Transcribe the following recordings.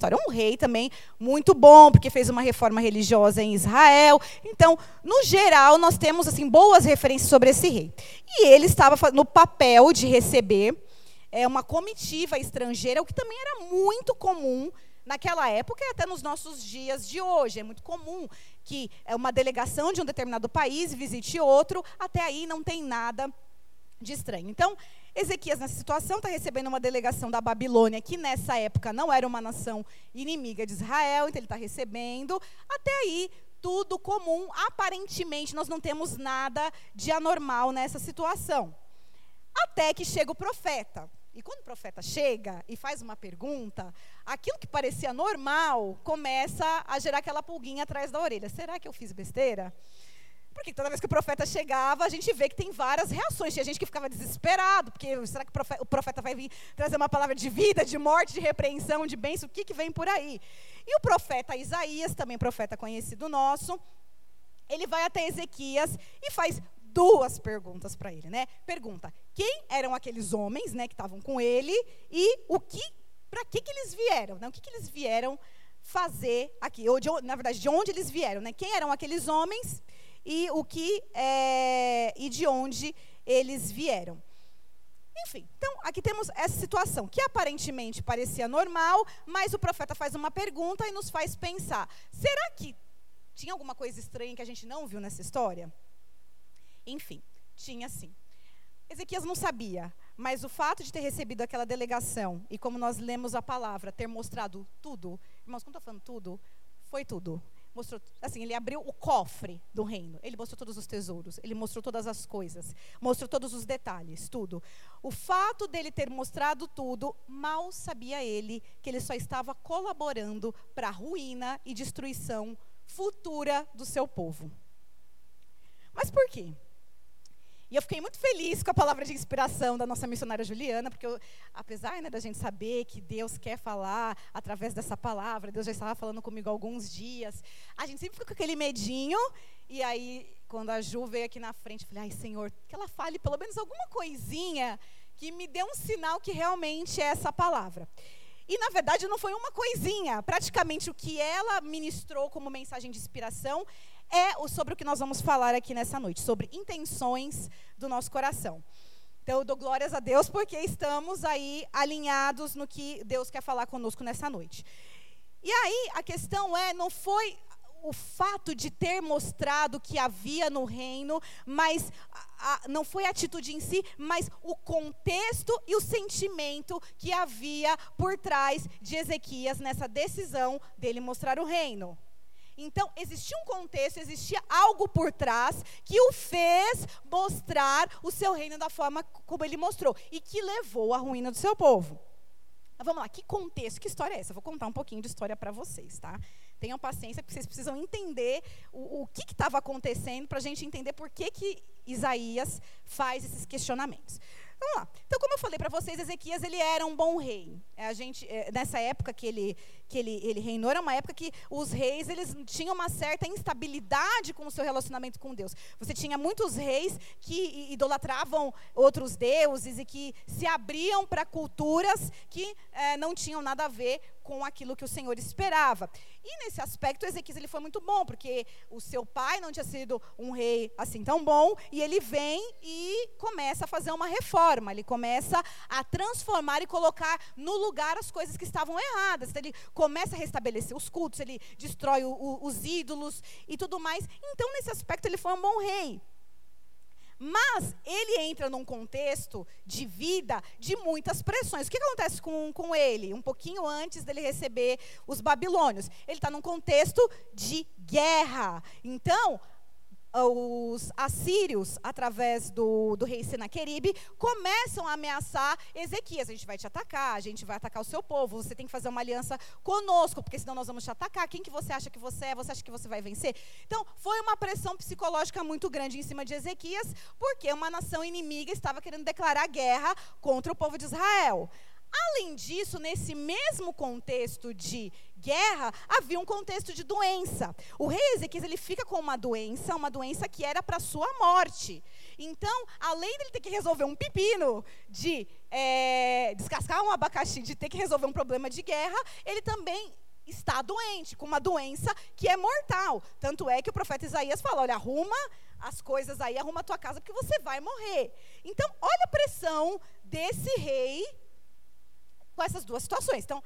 história. Um rei também muito bom, porque fez uma reforma religiosa em Israel. Então, no geral, nós temos assim boas referências sobre esse rei. E ele estava no papel de receber é, uma comitiva estrangeira, o que também era muito comum naquela época e até nos nossos dias de hoje. É muito comum que é uma delegação de um determinado país visite outro, até aí não tem nada de estranho. Então, Ezequias, nessa situação, está recebendo uma delegação da Babilônia, que nessa época não era uma nação inimiga de Israel, então ele está recebendo. Até aí, tudo comum. Aparentemente, nós não temos nada de anormal nessa situação. Até que chega o profeta. E quando o profeta chega e faz uma pergunta, aquilo que parecia normal começa a gerar aquela pulguinha atrás da orelha. Será que eu fiz besteira? Porque toda vez que o profeta chegava, a gente vê que tem várias reações. Tinha gente que ficava desesperado, porque será que o profeta vai vir trazer uma palavra de vida, de morte, de repreensão, de bênção? O que, que vem por aí? E o profeta Isaías, também profeta conhecido nosso, ele vai até Ezequias e faz duas perguntas para ele, né? Pergunta: quem eram aqueles homens, né, que estavam com ele e o que, para que que eles vieram, né? O que que eles vieram fazer aqui? Ou de, na verdade, de onde eles vieram, né? Quem eram aqueles homens e o que é, e de onde eles vieram? Enfim, então aqui temos essa situação que aparentemente parecia normal, mas o profeta faz uma pergunta e nos faz pensar: será que tinha alguma coisa estranha que a gente não viu nessa história? Enfim, tinha sim. Ezequias não sabia, mas o fato de ter recebido aquela delegação e como nós lemos a palavra, ter mostrado tudo, irmãos, quando estou falando tudo, foi tudo. Mostrou, assim, ele abriu o cofre do reino. Ele mostrou todos os tesouros, ele mostrou todas as coisas, mostrou todos os detalhes, tudo. O fato dele ter mostrado tudo, mal sabia ele que ele só estava colaborando para a ruína e destruição futura do seu povo. Mas por quê? E eu fiquei muito feliz com a palavra de inspiração da nossa missionária Juliana, porque eu, apesar né, da gente saber que Deus quer falar através dessa palavra, Deus já estava falando comigo há alguns dias, a gente sempre fica com aquele medinho, e aí, quando a Ju veio aqui na frente, eu falei, ai Senhor, que ela fale pelo menos alguma coisinha que me dê um sinal que realmente é essa palavra. E, na verdade, não foi uma coisinha. Praticamente o que ela ministrou como mensagem de inspiração é sobre o que nós vamos falar aqui nessa noite, sobre intenções do nosso coração. Então, eu dou glórias a Deus porque estamos aí alinhados no que Deus quer falar conosco nessa noite. E aí, a questão é, não foi o fato de ter mostrado que havia no reino, mas a, a, não foi a atitude em si, mas o contexto e o sentimento que havia por trás de Ezequias nessa decisão dele mostrar o reino. Então, existia um contexto, existia algo por trás que o fez mostrar o seu reino da forma como ele mostrou e que levou à ruína do seu povo. Vamos lá, que contexto, que história é essa? Eu vou contar um pouquinho de história para vocês, tá? Tenham paciência, porque vocês precisam entender o, o que estava acontecendo para a gente entender por que, que Isaías faz esses questionamentos. Vamos lá. Então, como eu falei para vocês, Ezequias ele era um bom rei. É, a gente, é, nessa época que ele, que ele, ele reinou, era uma época que os reis eles tinham uma certa instabilidade com o seu relacionamento com Deus. Você tinha muitos reis que idolatravam outros deuses e que se abriam para culturas que é, não tinham nada a ver com aquilo que o Senhor esperava. E nesse aspecto, Ezequias ele foi muito bom, porque o seu pai não tinha sido um rei assim tão bom, e ele vem e começa a fazer uma reforma, ele começa a transformar e colocar no lugar as coisas que estavam erradas. Então, ele começa a restabelecer os cultos, ele destrói o, o, os ídolos e tudo mais. Então, nesse aspecto, ele foi um bom rei. Mas ele entra num contexto de vida de muitas pressões. O que acontece com, com ele? Um pouquinho antes dele receber os babilônios. Ele está num contexto de guerra. Então, os assírios, através do, do rei Senaqueribe, começam a ameaçar Ezequias. A gente vai te atacar, a gente vai atacar o seu povo, você tem que fazer uma aliança conosco, porque senão nós vamos te atacar. Quem que você acha que você é? Você acha que você vai vencer? Então, foi uma pressão psicológica muito grande em cima de Ezequias, porque uma nação inimiga estava querendo declarar guerra contra o povo de Israel. Além disso, nesse mesmo contexto de guerra, havia um contexto de doença. O rei Ezequias ele fica com uma doença, uma doença que era para sua morte. Então, além dele ter que resolver um pepino, de é, descascar um abacaxi, de ter que resolver um problema de guerra, ele também está doente, com uma doença que é mortal. Tanto é que o profeta Isaías fala: olha, arruma as coisas aí, arruma a tua casa, porque você vai morrer. Então, olha a pressão desse rei com essas duas situações. Então,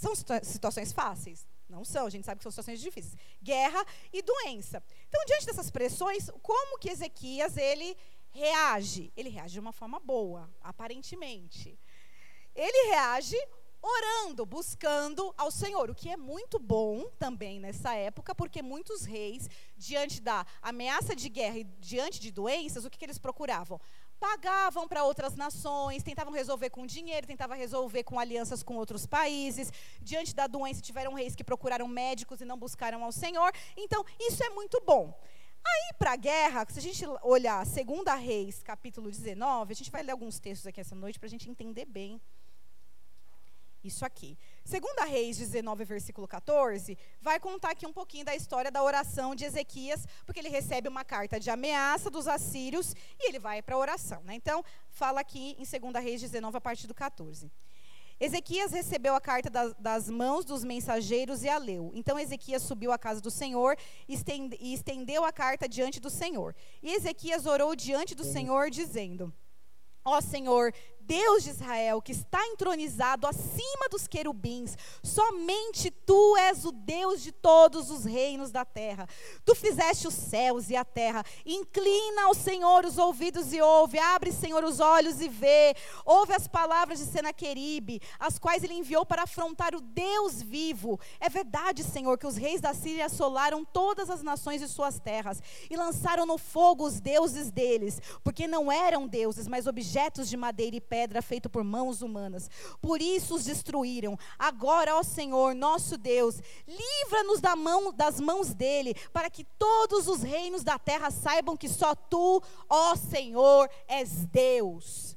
são situações fáceis? Não são, a gente sabe que são situações difíceis. Guerra e doença. Então, diante dessas pressões, como que Ezequias ele reage? Ele reage de uma forma boa, aparentemente. Ele reage orando, buscando ao Senhor, o que é muito bom também nessa época, porque muitos reis, diante da ameaça de guerra e diante de doenças, o que, que eles procuravam? Pagavam para outras nações, tentavam resolver com dinheiro, tentavam resolver com alianças com outros países. Diante da doença, tiveram reis que procuraram médicos e não buscaram ao Senhor. Então, isso é muito bom. Aí, para a guerra, se a gente olhar 2 Reis, capítulo 19, a gente vai ler alguns textos aqui essa noite para a gente entender bem isso aqui. Segunda Reis 19, versículo 14, vai contar aqui um pouquinho da história da oração de Ezequias, porque ele recebe uma carta de ameaça dos assírios e ele vai para a oração. Né? Então, fala aqui em Segunda Reis 19, a partir do 14. Ezequias recebeu a carta das, das, mãos dos mensageiros e a leu. Então Ezequias subiu à casa do Senhor e estendeu a carta diante do Senhor. E Ezequias orou diante do Senhor, dizendo: Ó Senhor, Deus de Israel, que está entronizado acima dos querubins, somente tu és o Deus de todos os reinos da terra. Tu fizeste os céus e a terra. Inclina ao Senhor os ouvidos e ouve. Abre, Senhor, os olhos e vê. Ouve as palavras de Senaqueribe, as quais ele enviou para afrontar o Deus vivo. É verdade, Senhor, que os reis da Síria assolaram todas as nações de suas terras e lançaram no fogo os deuses deles, porque não eram deuses, mas objetos de madeira e pedra pedra feito por mãos humanas. Por isso os destruíram. Agora, ó Senhor, nosso Deus, livra-nos da mão, das mãos dele, para que todos os reinos da terra saibam que só tu, ó Senhor, és Deus.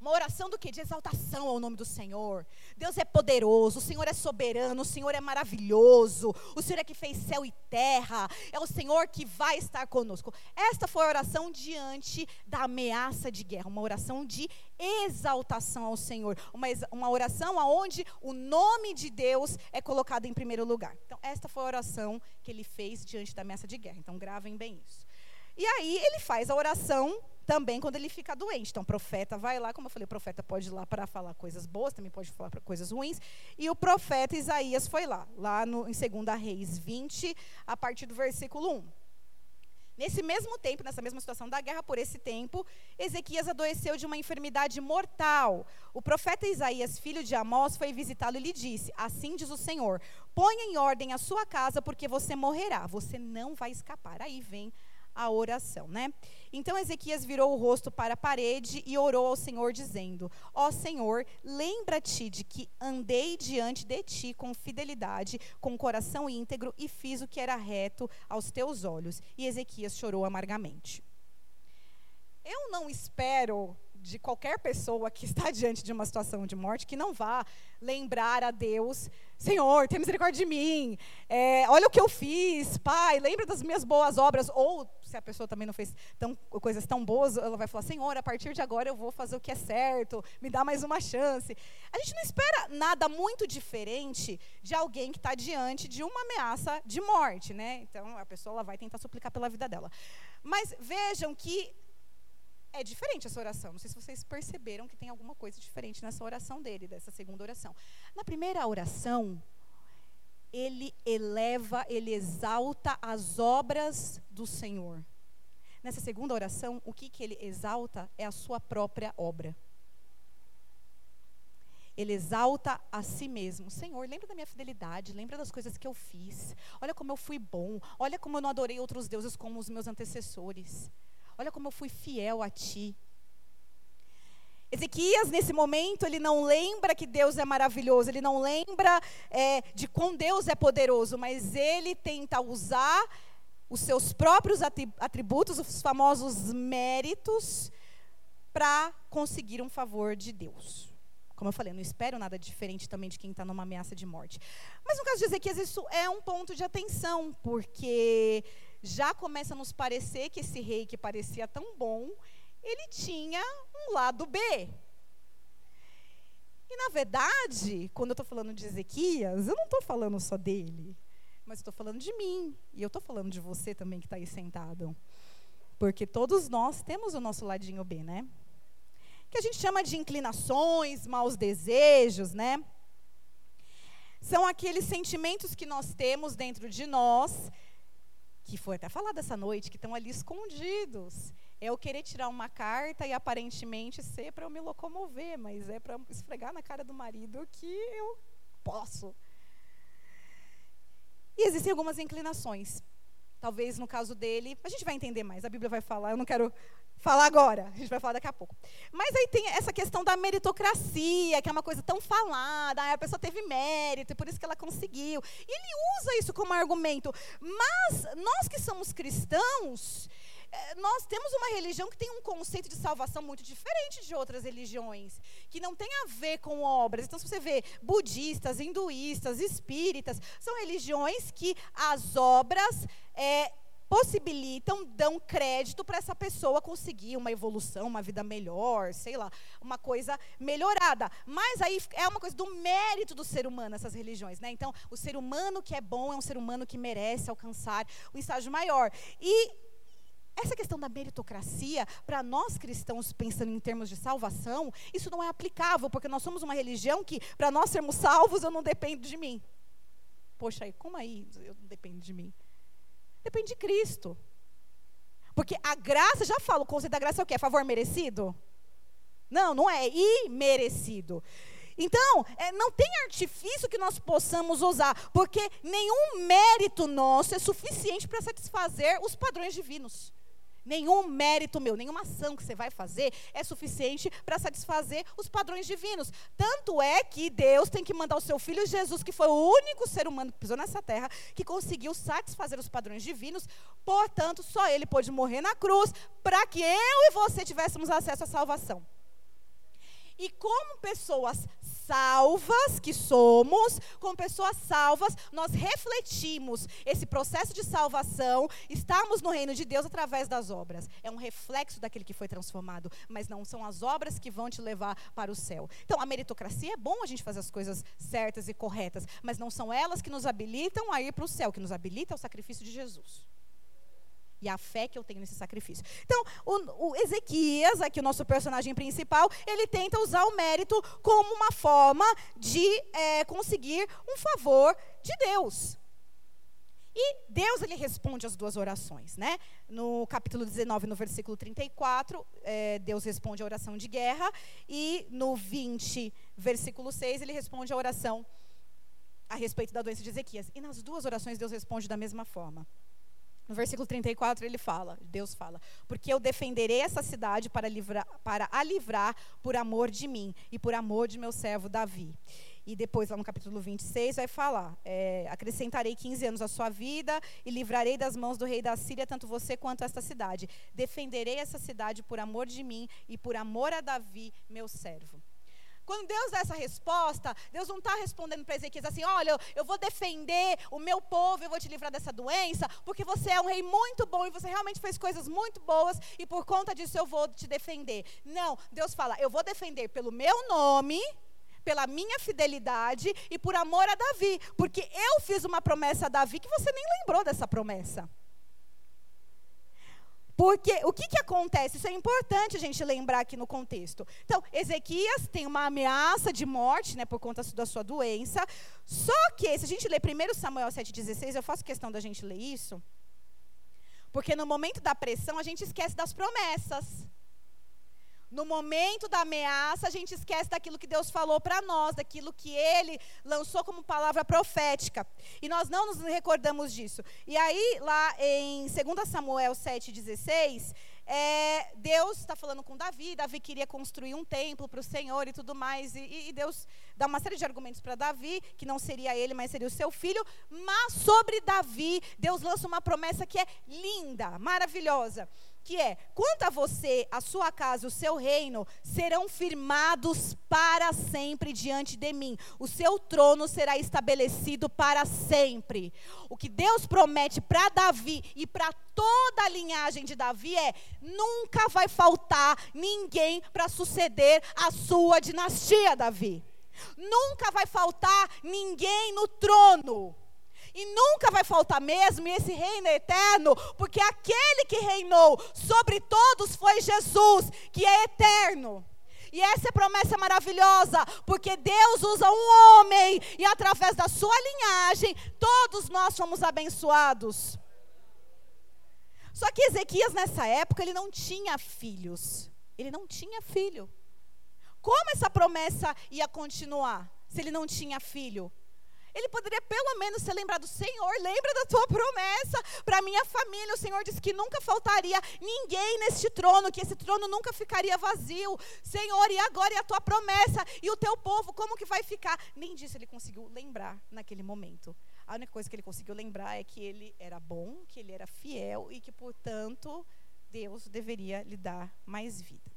Uma oração do que? De exaltação ao nome do Senhor. Deus é poderoso, o Senhor é soberano, o Senhor é maravilhoso, o Senhor é que fez céu e terra, é o Senhor que vai estar conosco. Esta foi a oração diante da ameaça de guerra, uma oração de exaltação ao Senhor, uma, uma oração onde o nome de Deus é colocado em primeiro lugar. Então, esta foi a oração que ele fez diante da ameaça de guerra. Então, gravem bem isso. E aí ele faz a oração também quando ele fica doente. Então, o profeta vai lá, como eu falei, o profeta pode ir lá para falar coisas boas, também pode falar coisas ruins. E o profeta Isaías foi lá, lá no, em 2 Reis 20, a partir do versículo 1. Nesse mesmo tempo, nessa mesma situação da guerra, por esse tempo, Ezequias adoeceu de uma enfermidade mortal. O profeta Isaías, filho de Amós, foi visitá-lo e lhe disse: Assim diz o Senhor: Ponha em ordem a sua casa, porque você morrerá, você não vai escapar. Aí vem a oração, né? Então Ezequias virou o rosto para a parede e orou ao Senhor dizendo: Ó Senhor, lembra-te de que andei diante de ti com fidelidade, com coração íntegro e fiz o que era reto aos teus olhos. E Ezequias chorou amargamente. Eu não espero de qualquer pessoa que está diante de uma situação de morte que não vá lembrar a Deus, Senhor, tem misericórdia de mim, é, olha o que eu fiz, Pai, lembra das minhas boas obras, ou se a pessoa também não fez tão, coisas tão boas, ela vai falar, Senhor, a partir de agora eu vou fazer o que é certo, me dá mais uma chance. A gente não espera nada muito diferente de alguém que está diante de uma ameaça de morte, né? Então a pessoa vai tentar suplicar pela vida dela. Mas vejam que é diferente essa oração. Não sei se vocês perceberam que tem alguma coisa diferente nessa oração dele, dessa segunda oração. Na primeira oração, ele eleva, ele exalta as obras do Senhor. Nessa segunda oração, o que, que ele exalta é a sua própria obra. Ele exalta a si mesmo. Senhor, lembra da minha fidelidade, lembra das coisas que eu fiz. Olha como eu fui bom, olha como eu não adorei outros deuses como os meus antecessores. Olha como eu fui fiel a ti. Ezequias, nesse momento, ele não lembra que Deus é maravilhoso, ele não lembra é, de quão Deus é poderoso, mas ele tenta usar os seus próprios atributos, os famosos méritos, para conseguir um favor de Deus. Como eu falei, eu não espero nada diferente também de quem está numa ameaça de morte. Mas no caso de Ezequias, isso é um ponto de atenção, porque já começa a nos parecer que esse rei que parecia tão bom, ele tinha um lado B. E na verdade, quando eu estou falando de Ezequias, eu não estou falando só dele, mas estou falando de mim. E eu estou falando de você também que está aí sentado. Porque todos nós temos o nosso ladinho B, né? que a gente chama de inclinações, maus desejos, né? São aqueles sentimentos que nós temos dentro de nós, que foi até falado essa noite, que estão ali escondidos. É eu querer tirar uma carta e aparentemente ser para eu me locomover, mas é para esfregar na cara do marido que eu posso. E existem algumas inclinações. Talvez no caso dele, a gente vai entender mais, a Bíblia vai falar, eu não quero falar agora, a gente vai falar daqui a pouco. Mas aí tem essa questão da meritocracia, que é uma coisa tão falada, a pessoa teve mérito e por isso que ela conseguiu. E ele usa isso como argumento. Mas nós que somos cristãos, nós temos uma religião que tem um conceito de salvação muito diferente de outras religiões, que não tem a ver com obras. Então, se você vê budistas, hinduístas, espíritas, são religiões que as obras é, possibilitam, dão crédito para essa pessoa conseguir uma evolução, uma vida melhor, sei lá, uma coisa melhorada. Mas aí é uma coisa do mérito do ser humano, essas religiões. Né? Então, o ser humano que é bom é um ser humano que merece alcançar o estágio maior. E essa questão da meritocracia, para nós cristãos, pensando em termos de salvação, isso não é aplicável, porque nós somos uma religião que, para nós sermos salvos, eu não dependo de mim. Poxa, aí, como aí eu não dependo de mim? Depende de Cristo. Porque a graça, já falo, o conceito da graça é o quê? É favor merecido? Não, não é imerecido. Então, é, não tem artifício que nós possamos usar, porque nenhum mérito nosso é suficiente para satisfazer os padrões divinos. Nenhum mérito meu, nenhuma ação que você vai fazer é suficiente para satisfazer os padrões divinos. Tanto é que Deus tem que mandar o seu filho Jesus, que foi o único ser humano que pisou nessa terra, que conseguiu satisfazer os padrões divinos. Portanto, só ele pôde morrer na cruz para que eu e você tivéssemos acesso à salvação. E como pessoas salvas que somos, como pessoas salvas, nós refletimos esse processo de salvação, estamos no reino de Deus através das obras. É um reflexo daquele que foi transformado, mas não são as obras que vão te levar para o céu. Então, a meritocracia é bom a gente fazer as coisas certas e corretas, mas não são elas que nos habilitam a ir para o céu, que nos habilita ao sacrifício de Jesus e a fé que eu tenho nesse sacrifício. Então, o, o, Ezequias, aqui o nosso personagem principal, ele tenta usar o mérito como uma forma de é, conseguir um favor de Deus. E Deus ele responde as duas orações, né? No capítulo 19, no versículo 34, é, Deus responde a oração de guerra e no 20, versículo 6, ele responde a oração a respeito da doença de Ezequias. E nas duas orações Deus responde da mesma forma. No versículo 34 ele fala, Deus fala, porque eu defenderei essa cidade para, livrar, para a livrar por amor de mim e por amor de meu servo Davi. E depois, lá no capítulo 26, vai falar: é, acrescentarei 15 anos à sua vida e livrarei das mãos do rei da Síria tanto você quanto esta cidade. Defenderei essa cidade por amor de mim e por amor a Davi, meu servo. Quando Deus dá essa resposta, Deus não está respondendo para Ezequias assim: olha, eu vou defender o meu povo, eu vou te livrar dessa doença, porque você é um rei muito bom e você realmente fez coisas muito boas e por conta disso eu vou te defender. Não, Deus fala: eu vou defender pelo meu nome pela minha fidelidade e por amor a Davi, porque eu fiz uma promessa a Davi que você nem lembrou dessa promessa. Porque o que, que acontece? Isso é importante a gente lembrar aqui no contexto. Então, Ezequias tem uma ameaça de morte, né, por conta da sua doença. Só que, se a gente ler 1 Samuel 7,16, eu faço questão da gente ler isso. Porque no momento da pressão, a gente esquece das promessas. No momento da ameaça, a gente esquece daquilo que Deus falou para nós, daquilo que Ele lançou como palavra profética. E nós não nos recordamos disso. E aí, lá em 2 Samuel 7,16, é, Deus está falando com Davi. Davi queria construir um templo para o Senhor e tudo mais. E, e Deus dá uma série de argumentos para Davi, que não seria ele, mas seria o seu filho. Mas sobre Davi, Deus lança uma promessa que é linda, maravilhosa. Que é: quanto a você, a sua casa, o seu reino serão firmados para sempre diante de mim. O seu trono será estabelecido para sempre. O que Deus promete para Davi e para toda a linhagem de Davi é: nunca vai faltar ninguém para suceder a sua dinastia, Davi. Nunca vai faltar ninguém no trono. E nunca vai faltar mesmo, e esse reino é eterno, porque aquele que reinou sobre todos foi Jesus, que é eterno. E essa é promessa maravilhosa, porque Deus usa um homem e através da sua linhagem, todos nós somos abençoados. Só que Ezequias nessa época ele não tinha filhos. Ele não tinha filho. Como essa promessa ia continuar se ele não tinha filho? Ele poderia pelo menos ser lembrado, Senhor, lembra da tua promessa para minha família. O Senhor disse que nunca faltaria ninguém neste trono, que esse trono nunca ficaria vazio. Senhor, e agora e a tua promessa e o teu povo, como que vai ficar? Nem disso ele conseguiu lembrar naquele momento. A única coisa que ele conseguiu lembrar é que ele era bom, que ele era fiel e que, portanto, Deus deveria lhe dar mais vida.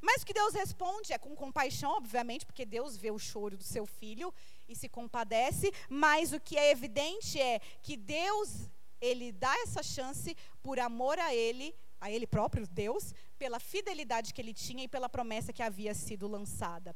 Mas o que Deus responde é com compaixão, obviamente, porque Deus vê o choro do seu filho e se compadece, mas o que é evidente é que Deus, ele dá essa chance por amor a ele, a ele próprio, Deus, pela fidelidade que ele tinha e pela promessa que havia sido lançada.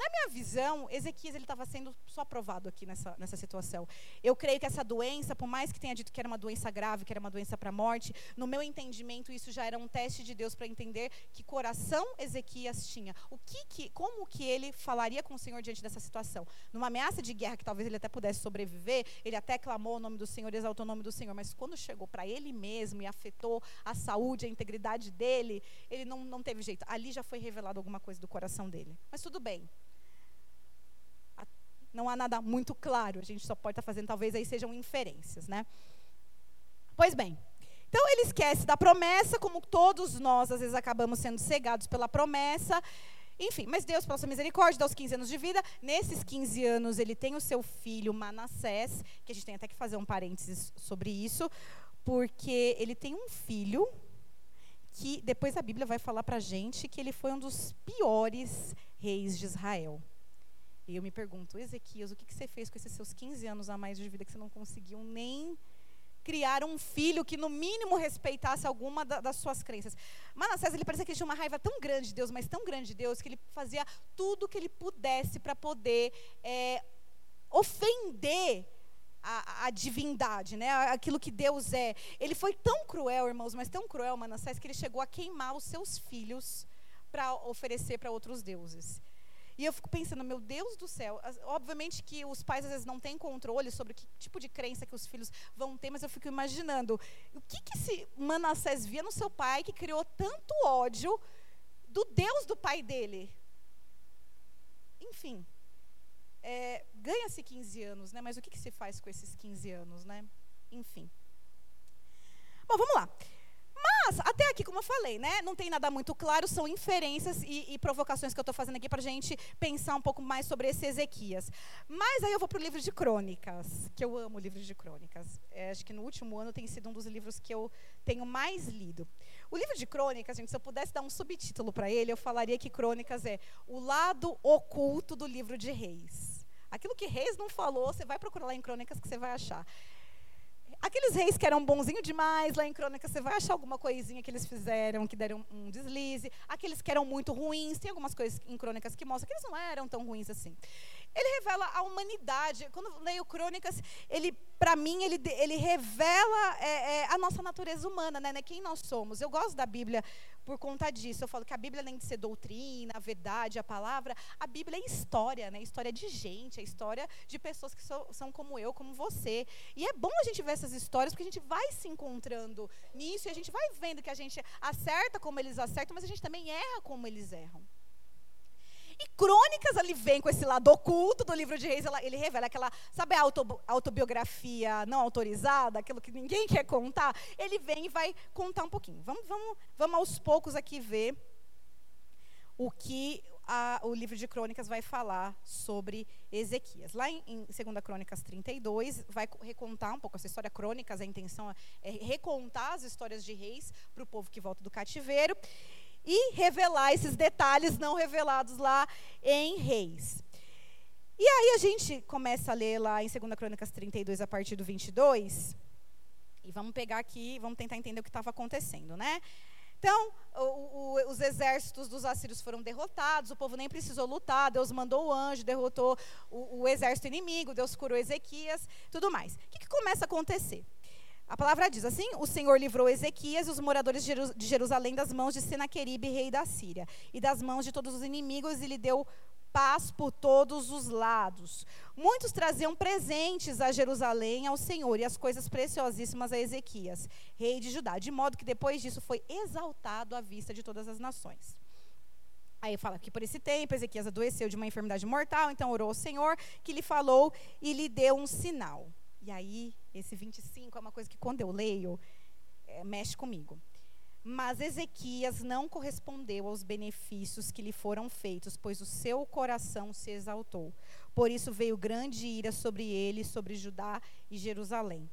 Na minha visão, Ezequias estava sendo só provado aqui nessa, nessa situação. Eu creio que essa doença, por mais que tenha dito que era uma doença grave, que era uma doença para a morte, no meu entendimento isso já era um teste de Deus para entender que coração Ezequias tinha. O que, que como que ele falaria com o Senhor diante dessa situação? Numa ameaça de guerra que talvez ele até pudesse sobreviver, ele até clamou o nome do Senhor, exaltou o nome do Senhor, mas quando chegou para ele mesmo e afetou a saúde, a integridade dele, ele não, não teve jeito. Ali já foi revelado alguma coisa do coração dele. Mas tudo bem não há nada muito claro, a gente só pode estar fazendo, talvez aí sejam inferências, né? Pois bem, então ele esquece da promessa, como todos nós às vezes acabamos sendo cegados pela promessa. Enfim, mas Deus, pela sua misericórdia, dá os 15 anos de vida. Nesses 15 anos, ele tem o seu filho Manassés, que a gente tem até que fazer um parênteses sobre isso, porque ele tem um filho que depois a Bíblia vai falar para gente que ele foi um dos piores reis de Israel. E eu me pergunto, Ezequias, o que, que você fez com esses seus 15 anos a mais de vida que você não conseguiu nem criar um filho que no mínimo respeitasse alguma da, das suas crenças. Manassés, ele parecia que tinha uma raiva tão grande de Deus, mas tão grande de Deus, que ele fazia tudo o que ele pudesse para poder é, ofender a, a, divindade, né? aquilo que Deus é. Ele foi tão cruel, irmãos, mas tão cruel, Manassés, que ele chegou a queimar os seus filhos para oferecer para outros deuses. E eu fico pensando, meu Deus do céu, obviamente que os pais às vezes não têm controle sobre que tipo de crença que os filhos vão ter, mas eu fico imaginando, o que, que esse Manassés via no seu pai que criou tanto ódio do Deus do pai dele? Enfim, é, ganha-se 15 anos, né? Mas o que, que se faz com esses 15 anos, né? Enfim. Bom, vamos lá. Mas, até aqui, como eu falei, né, não tem nada muito claro, são inferências e, e provocações que eu estou fazendo aqui para a gente pensar um pouco mais sobre esse Ezequias. Mas aí eu vou para o livro de crônicas, que eu amo o livro de crônicas. É, acho que no último ano tem sido um dos livros que eu tenho mais lido. O livro de crônicas, gente, se eu pudesse dar um subtítulo para ele, eu falaria que crônicas é o lado oculto do livro de reis. Aquilo que reis não falou, você vai procurar lá em crônicas que você vai achar. Aqueles reis que eram bonzinhos demais, lá em Crônica você vai achar alguma coisinha que eles fizeram, que deram um deslize. Aqueles que eram muito ruins, tem algumas coisas em Crônicas que mostram que eles não eram tão ruins assim. Ele revela a humanidade. Quando leio Crônicas, ele, para mim, ele, ele revela é, é, a nossa natureza humana, né, né? Quem nós somos. Eu gosto da Bíblia por conta disso. Eu falo que a Bíblia, além de ser doutrina, a verdade, a palavra, a Bíblia é história, né? História de gente, é história de pessoas que so, são como eu, como você. E é bom a gente ver essas histórias, porque a gente vai se encontrando nisso e a gente vai vendo que a gente acerta como eles acertam, mas a gente também erra como eles erram. E Crônicas ali vem com esse lado oculto do livro de Reis, ela, ele revela aquela, sabe a auto, autobiografia não autorizada, aquilo que ninguém quer contar? Ele vem e vai contar um pouquinho. Vamos, vamos, vamos aos poucos aqui ver o que a, o livro de Crônicas vai falar sobre Ezequias. Lá em, em 2 Crônicas 32, vai recontar um pouco essa história. Crônicas, a intenção é recontar as histórias de reis para o povo que volta do cativeiro e revelar esses detalhes não revelados lá em Reis. E aí a gente começa a ler lá em 2 Crônicas 32, a partir do 22. E vamos pegar aqui, vamos tentar entender o que estava acontecendo, né? Então, o, o, os exércitos dos assírios foram derrotados, o povo nem precisou lutar, Deus mandou o anjo, derrotou o, o exército inimigo, Deus curou Ezequias, tudo mais. O que, que começa a acontecer? A palavra diz assim: O Senhor livrou Ezequias e os moradores de Jerusalém das mãos de Senaqueribe, rei da Síria, e das mãos de todos os inimigos, e lhe deu paz por todos os lados. Muitos traziam presentes a Jerusalém ao Senhor e as coisas preciosíssimas a Ezequias, rei de Judá, de modo que depois disso foi exaltado à vista de todas as nações. Aí fala que por esse tempo Ezequias adoeceu de uma enfermidade mortal, então orou ao Senhor, que lhe falou e lhe deu um sinal. E aí, esse 25 é uma coisa que quando eu leio, é, mexe comigo. Mas Ezequias não correspondeu aos benefícios que lhe foram feitos, pois o seu coração se exaltou. Por isso veio grande ira sobre ele, sobre Judá e Jerusalém.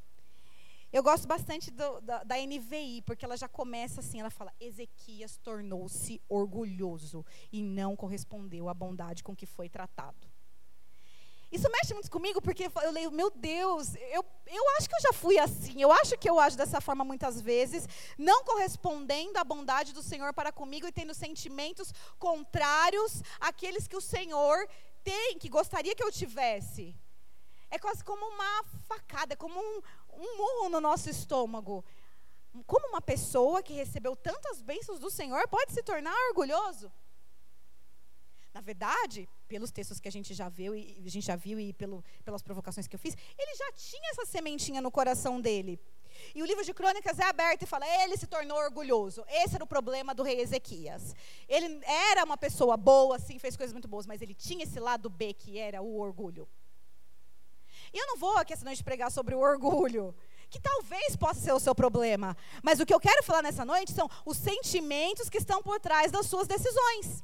Eu gosto bastante do, da, da, NVI, porque ela já começa assim: ela fala, Ezequias tornou-se orgulhoso e não correspondeu à bondade com que foi tratado. Isso mexe muito comigo porque eu leio, meu Deus, eu, eu acho que eu já fui assim, eu acho que eu ajo dessa forma muitas vezes, não correspondendo à bondade do Senhor para comigo e tendo sentimentos contrários àqueles que o Senhor tem, que gostaria que eu tivesse. É quase como uma facada, é como um, um murro no nosso estômago. Como uma pessoa que recebeu tantas bênçãos do Senhor pode se tornar orgulhoso? Na verdade, pelos textos que a gente já viu e a gente já viu e pelo, pelas provocações que eu fiz, ele já tinha essa sementinha no coração dele. E o livro de Crônicas é aberto e fala: ele se tornou orgulhoso. Esse era o problema do rei Ezequias. Ele era uma pessoa boa, sim, fez coisas muito boas, mas ele tinha esse lado B que era o orgulho. E eu não vou aqui essa noite pregar sobre o orgulho, que talvez possa ser o seu problema. Mas o que eu quero falar nessa noite são os sentimentos que estão por trás das suas decisões.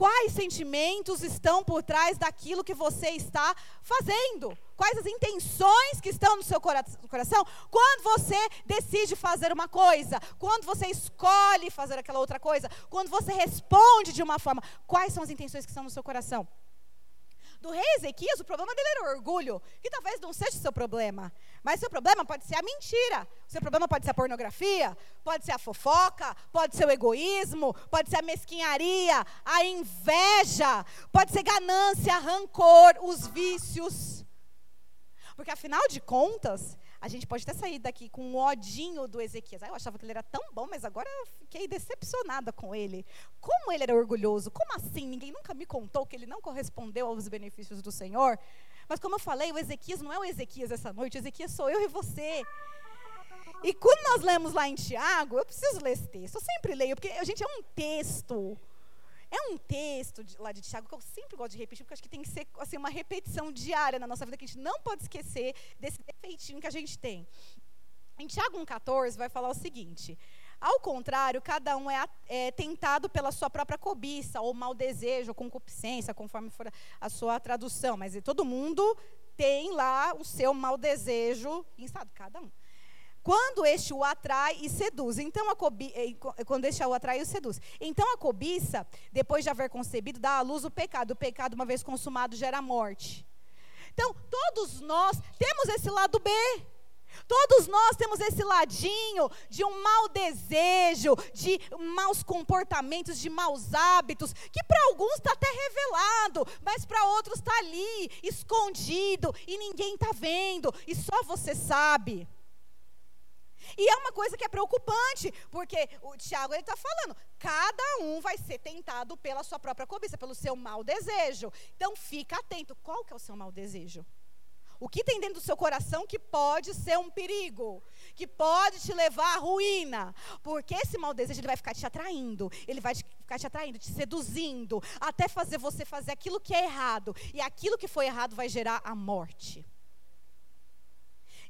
Quais sentimentos estão por trás daquilo que você está fazendo? Quais as intenções que estão no seu coração quando você decide fazer uma coisa? Quando você escolhe fazer aquela outra coisa? Quando você responde de uma forma? Quais são as intenções que estão no seu coração? Do rei Ezequias, o problema dele era o orgulho, que talvez não seja o seu problema. Mas seu problema pode ser a mentira, o seu problema pode ser a pornografia, pode ser a fofoca, pode ser o egoísmo, pode ser a mesquinharia, a inveja, pode ser ganância, rancor, os vícios. Porque afinal de contas, a gente pode até sair daqui com um odinho do Ezequias. Ah, eu achava que ele era tão bom, mas agora eu fiquei decepcionada com ele. Como ele era orgulhoso? Como assim? Ninguém nunca me contou que ele não correspondeu aos benefícios do Senhor? Mas como eu falei, o Ezequias não é o Ezequias essa noite, o Ezequias sou eu e você. E quando nós lemos lá em Tiago, eu preciso ler esse texto. Eu sempre leio, porque, gente, é um texto é um texto de, lá de Tiago que eu sempre gosto de repetir, porque acho que tem que ser assim, uma repetição diária na nossa vida, que a gente não pode esquecer desse defeitinho que a gente tem. Em Tiago 1,14 vai falar o seguinte: ao contrário, cada um é, é, tentado pela sua própria cobiça, ou mau desejo, ou concupiscência, conforme for a sua tradução. Mas todo mundo tem lá o seu mau desejo, estado cada um quando este o atrai e seduz. Então a cobi, quando este o atrai e o seduz. Então a cobiça, depois de haver concebido, dá à luz o pecado. O pecado, uma vez consumado, gera morte. Então, todos nós temos esse lado B. Todos nós temos esse ladinho de um mau desejo, de maus comportamentos, de maus hábitos, que para alguns está até revelado, mas para outros está ali, escondido, e ninguém está vendo, e só você sabe. E é uma coisa que é preocupante, porque o Tiago está falando, cada um vai ser tentado pela sua própria cobiça, pelo seu mau desejo. Então fica atento, qual que é o seu mau desejo? O que tem dentro do seu coração que pode ser um perigo, que pode te levar à ruína? Porque esse mau desejo ele vai ficar te atraindo, ele vai ficar te atraindo, te seduzindo, até fazer você fazer aquilo que é errado. E aquilo que foi errado vai gerar a morte.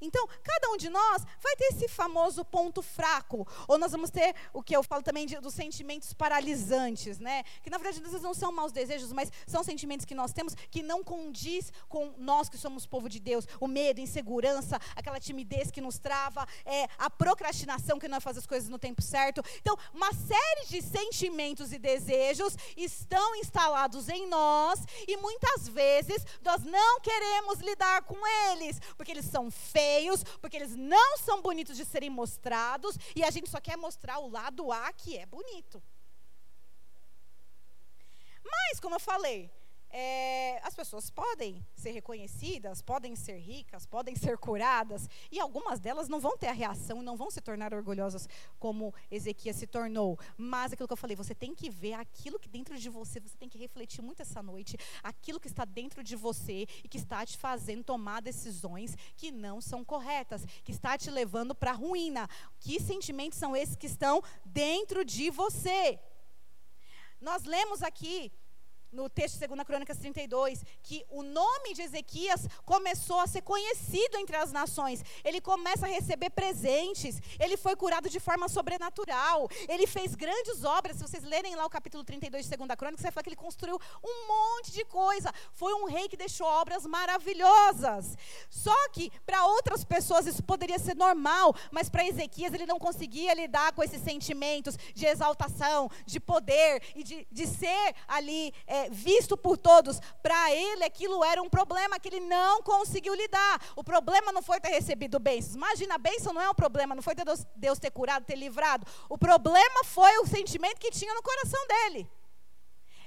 Então, cada um de nós vai ter esse famoso ponto fraco. Ou nós vamos ter o que eu falo também de, dos sentimentos paralisantes, né? Que na verdade às vezes não são maus desejos, mas são sentimentos que nós temos que não condiz com nós que somos povo de Deus. O medo, a insegurança, aquela timidez que nos trava, é, a procrastinação que não faz as coisas no tempo certo. Então, uma série de sentimentos e desejos estão instalados em nós e muitas vezes nós não queremos lidar com eles, porque eles são feios, porque eles não são bonitos de serem mostrados e a gente só quer mostrar o lado A que é bonito. Mas, como eu falei, é, as pessoas podem ser reconhecidas, podem ser ricas, podem ser curadas, e algumas delas não vão ter a reação, não vão se tornar orgulhosas como Ezequias se tornou. Mas aquilo que eu falei, você tem que ver aquilo que dentro de você, você tem que refletir muito essa noite, aquilo que está dentro de você e que está te fazendo tomar decisões que não são corretas, que está te levando para a ruína. Que sentimentos são esses que estão dentro de você? Nós lemos aqui no texto de 2 Crônicas 32, que o nome de Ezequias começou a ser conhecido entre as nações. Ele começa a receber presentes, ele foi curado de forma sobrenatural, ele fez grandes obras. Se vocês lerem lá o capítulo 32 de 2 Crônicas, você vai que ele construiu um monte de coisa. Foi um rei que deixou obras maravilhosas. Só que para outras pessoas isso poderia ser normal, mas para Ezequias ele não conseguia lidar com esses sentimentos de exaltação, de poder e de, de ser ali. É, visto por todos, para ele aquilo era um problema que ele não conseguiu lidar. O problema não foi ter recebido bênçãos. Imagina, a bênção não é um problema, não foi ter Deus, Deus ter curado, ter livrado. O problema foi o sentimento que tinha no coração dele.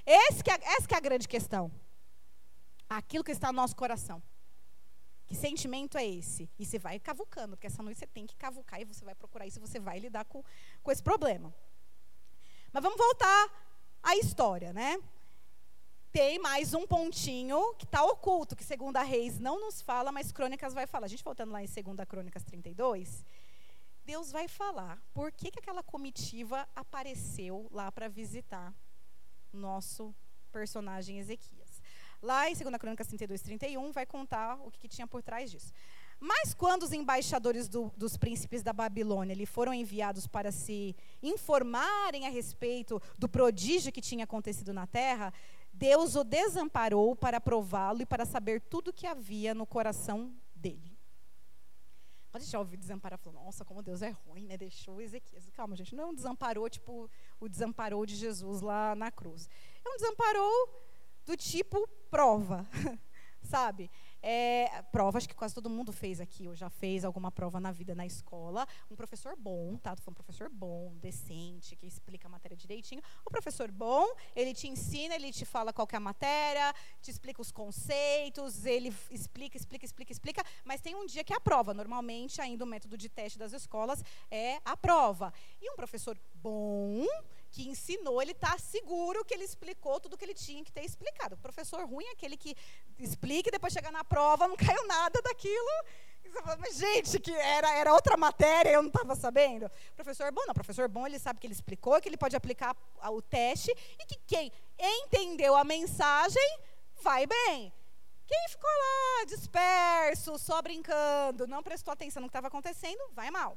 Esse que é, essa que é a grande questão. Aquilo que está no nosso coração. Que sentimento é esse? E você vai cavucando, porque essa noite você tem que cavucar e você vai procurar isso, você vai lidar com, com esse problema. Mas vamos voltar à história, né? Tem mais um pontinho que está oculto, que segunda Reis não nos fala, mas Crônicas vai falar. A gente voltando lá em segunda Crônicas 32, Deus vai falar por que, que aquela comitiva apareceu lá para visitar nosso personagem Ezequias. Lá em 2 Crônicas 32, 31, vai contar o que, que tinha por trás disso. Mas quando os embaixadores do, dos príncipes da Babilônia lhe foram enviados para se informarem a respeito do prodígio que tinha acontecido na terra, Deus o desamparou para prová-lo e para saber tudo o que havia no coração dele. Pode já ouvir desamparar, falou, nossa, como Deus é ruim, né? Deixou Ezequias. Calma, gente, não é desamparou tipo o desamparou de Jesus lá na cruz. É um desamparou do tipo prova, sabe? É, provas que quase todo mundo fez aqui, ou já fez alguma prova na vida na escola. Um professor bom, tá? Foi um professor bom, decente, que explica a matéria direitinho. O professor bom, ele te ensina, ele te fala qual é a matéria, te explica os conceitos, ele explica, explica, explica, explica, mas tem um dia que é a prova. Normalmente, ainda o método de teste das escolas é a prova. E um professor bom, que ensinou, ele está seguro que ele explicou tudo o que ele tinha que ter explicado. O professor ruim é aquele que explica e depois chega na prova, não caiu nada daquilo. Fala, Mas, gente, que era, era outra matéria, eu não estava sabendo. Professor bom, não. Professor bom, ele sabe que ele explicou, que ele pode aplicar o teste e que quem entendeu a mensagem vai bem. Quem ficou lá disperso, só brincando, não prestou atenção no que estava acontecendo, vai mal.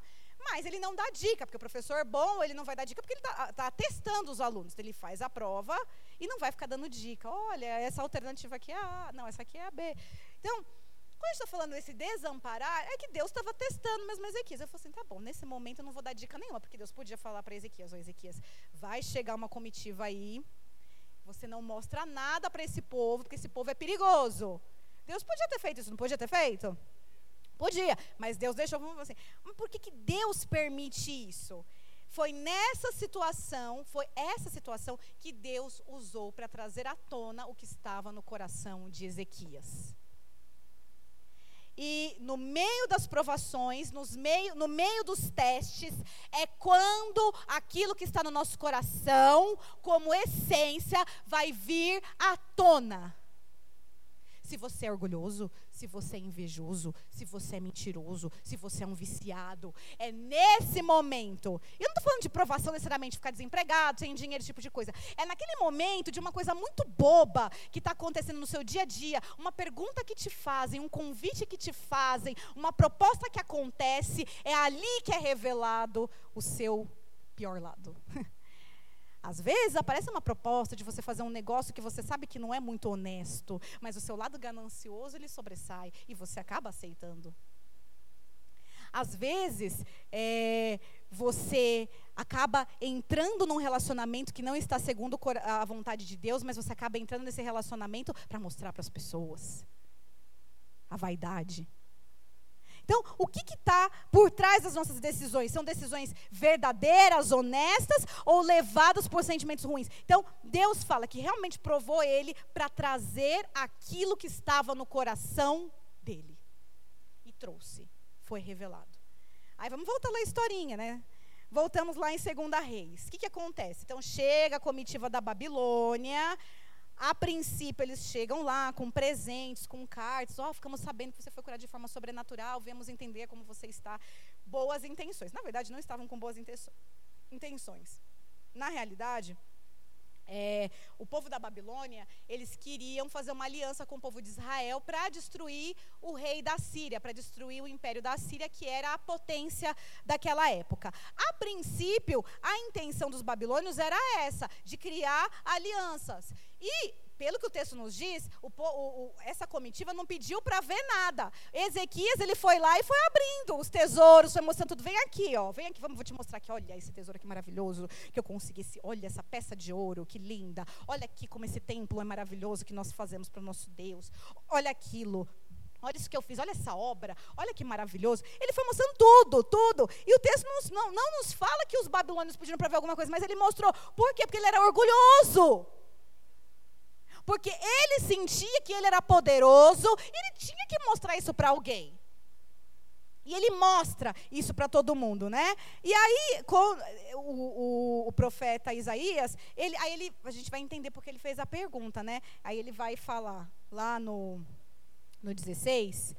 Mas ele não dá dica, porque o professor bom, ele não vai dar dica porque ele está tá testando os alunos. Então, ele faz a prova e não vai ficar dando dica. Olha, essa alternativa aqui é a não, essa aqui é a B. Então, quando gente está falando desse desamparar, é que Deus estava testando mesmo Ezequias. Eu falei assim, tá bom, nesse momento eu não vou dar dica nenhuma, porque Deus podia falar para Ezequias, ó Ezequias, vai chegar uma comitiva aí, você não mostra nada para esse povo, porque esse povo é perigoso. Deus podia ter feito isso, não podia ter feito? Podia, mas Deus deixou assim. Mas por que, que Deus permite isso? Foi nessa situação, foi essa situação que Deus usou para trazer à tona o que estava no coração de Ezequias. E no meio das provações, nos meio, no meio dos testes, é quando aquilo que está no nosso coração, como essência, vai vir à tona. Se você é orgulhoso, se você é invejoso, se você é mentiroso, se você é um viciado. É nesse momento. E eu não estou falando de provação necessariamente ficar desempregado, sem dinheiro, esse tipo de coisa. É naquele momento de uma coisa muito boba que está acontecendo no seu dia a dia, uma pergunta que te fazem, um convite que te fazem, uma proposta que acontece, é ali que é revelado o seu pior lado. Às vezes aparece uma proposta de você fazer um negócio que você sabe que não é muito honesto, mas o seu lado ganancioso ele sobressai e você acaba aceitando. Às vezes, é, você acaba entrando num relacionamento que não está segundo a vontade de Deus, mas você acaba entrando nesse relacionamento para mostrar para as pessoas a vaidade. Então, o que está por trás das nossas decisões? São decisões verdadeiras, honestas ou levadas por sentimentos ruins? Então, Deus fala que realmente provou ele para trazer aquilo que estava no coração dele. E trouxe. Foi revelado. Aí vamos voltar lá a historinha, né? Voltamos lá em 2 Reis. O que, que acontece? Então, chega a comitiva da Babilônia a princípio, eles chegam lá com presentes, com cartas. Ó, oh, ficamos sabendo que você foi curado de forma sobrenatural. Vemos entender como você está. Boas intenções. Na verdade, não estavam com boas intenções. Na realidade, é, o povo da Babilônia, eles queriam fazer uma aliança com o povo de Israel para destruir o rei da Síria, para destruir o império da Síria, que era a potência daquela época. A princípio, a intenção dos babilônios era essa, de criar alianças. E pelo que o texto nos diz, o, o, essa comitiva não pediu para ver nada. Ezequias, ele foi lá e foi abrindo os tesouros, foi mostrando tudo. Vem aqui, ó, vem aqui, vamos, vou te mostrar aqui. Olha esse tesouro aqui maravilhoso que eu consegui. Esse, olha essa peça de ouro, que linda. Olha aqui como esse templo é maravilhoso que nós fazemos para o nosso Deus. Olha aquilo. Olha isso que eu fiz, olha essa obra, olha que maravilhoso. Ele foi mostrando tudo, tudo. E o texto não, não, não nos fala que os babilônios pediram para ver alguma coisa, mas ele mostrou. Por quê? Porque ele era orgulhoso. Porque ele sentia que ele era poderoso, e ele tinha que mostrar isso para alguém. E ele mostra isso para todo mundo, né? E aí, com o, o, o, profeta Isaías, ele, aí ele, a gente vai entender porque ele fez a pergunta, né? Aí ele vai falar lá no, no 16,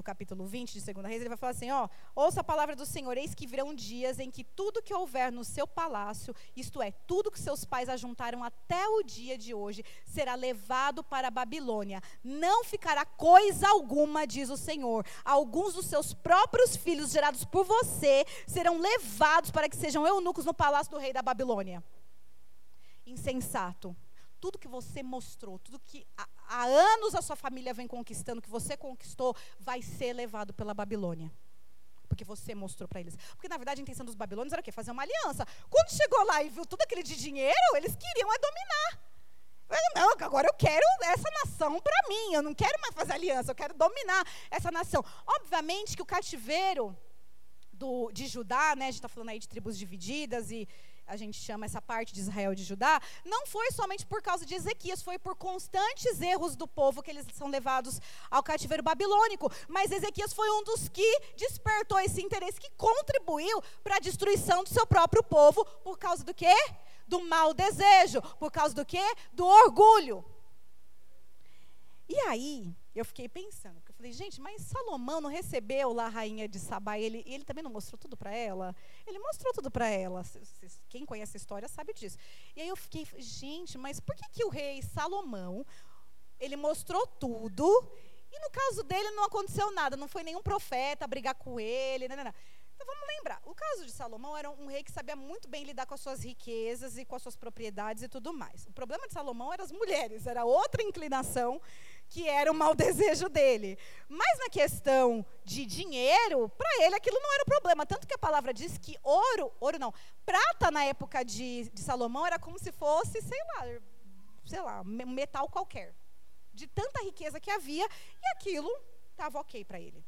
do capítulo 20 de 2 Reis, ele vai falar assim: ó, ouça a palavra do Senhor, eis que virão dias em que tudo que houver no seu palácio, isto é, tudo que seus pais ajuntaram até o dia de hoje, será levado para a Babilônia. Não ficará coisa alguma, diz o Senhor. Alguns dos seus próprios filhos, gerados por você, serão levados para que sejam eunucos no palácio do rei da Babilônia. Insensato tudo que você mostrou, tudo que há, há anos a sua família vem conquistando, que você conquistou, vai ser levado pela Babilônia. Porque você mostrou para eles. Porque, na verdade, a intenção dos babilônios era o quê? Fazer uma aliança. Quando chegou lá e viu tudo aquele de dinheiro, eles queriam é dominar. Não, agora eu quero essa nação para mim. Eu não quero mais fazer aliança, eu quero dominar essa nação. Obviamente que o cativeiro do, de Judá, né, a gente está falando aí de tribos divididas e a gente chama essa parte de Israel de Judá, não foi somente por causa de Ezequias, foi por constantes erros do povo que eles são levados ao cativeiro babilônico. Mas Ezequias foi um dos que despertou esse interesse, que contribuiu para a destruição do seu próprio povo, por causa do quê? Do mau desejo. Por causa do quê? Do orgulho. E aí, eu fiquei pensando, falei, gente, mas Salomão não recebeu lá a rainha de Sabá, ele, ele também não mostrou tudo para ela? Ele mostrou tudo para ela. Quem conhece a história sabe disso. E aí eu fiquei, gente, mas por que, que o rei Salomão, ele mostrou tudo, e no caso dele não aconteceu nada, não foi nenhum profeta brigar com ele, não, não, não. Então vamos lembrar, o caso de Salomão era um rei que sabia muito bem lidar com as suas riquezas e com as suas propriedades e tudo mais. O problema de Salomão eram as mulheres, era outra inclinação que era o mau desejo dele. Mas na questão de dinheiro, para ele aquilo não era o problema. Tanto que a palavra diz que ouro, ouro não, prata na época de, de Salomão era como se fosse, sei lá, sei lá, metal qualquer. De tanta riqueza que havia, e aquilo estava ok para ele.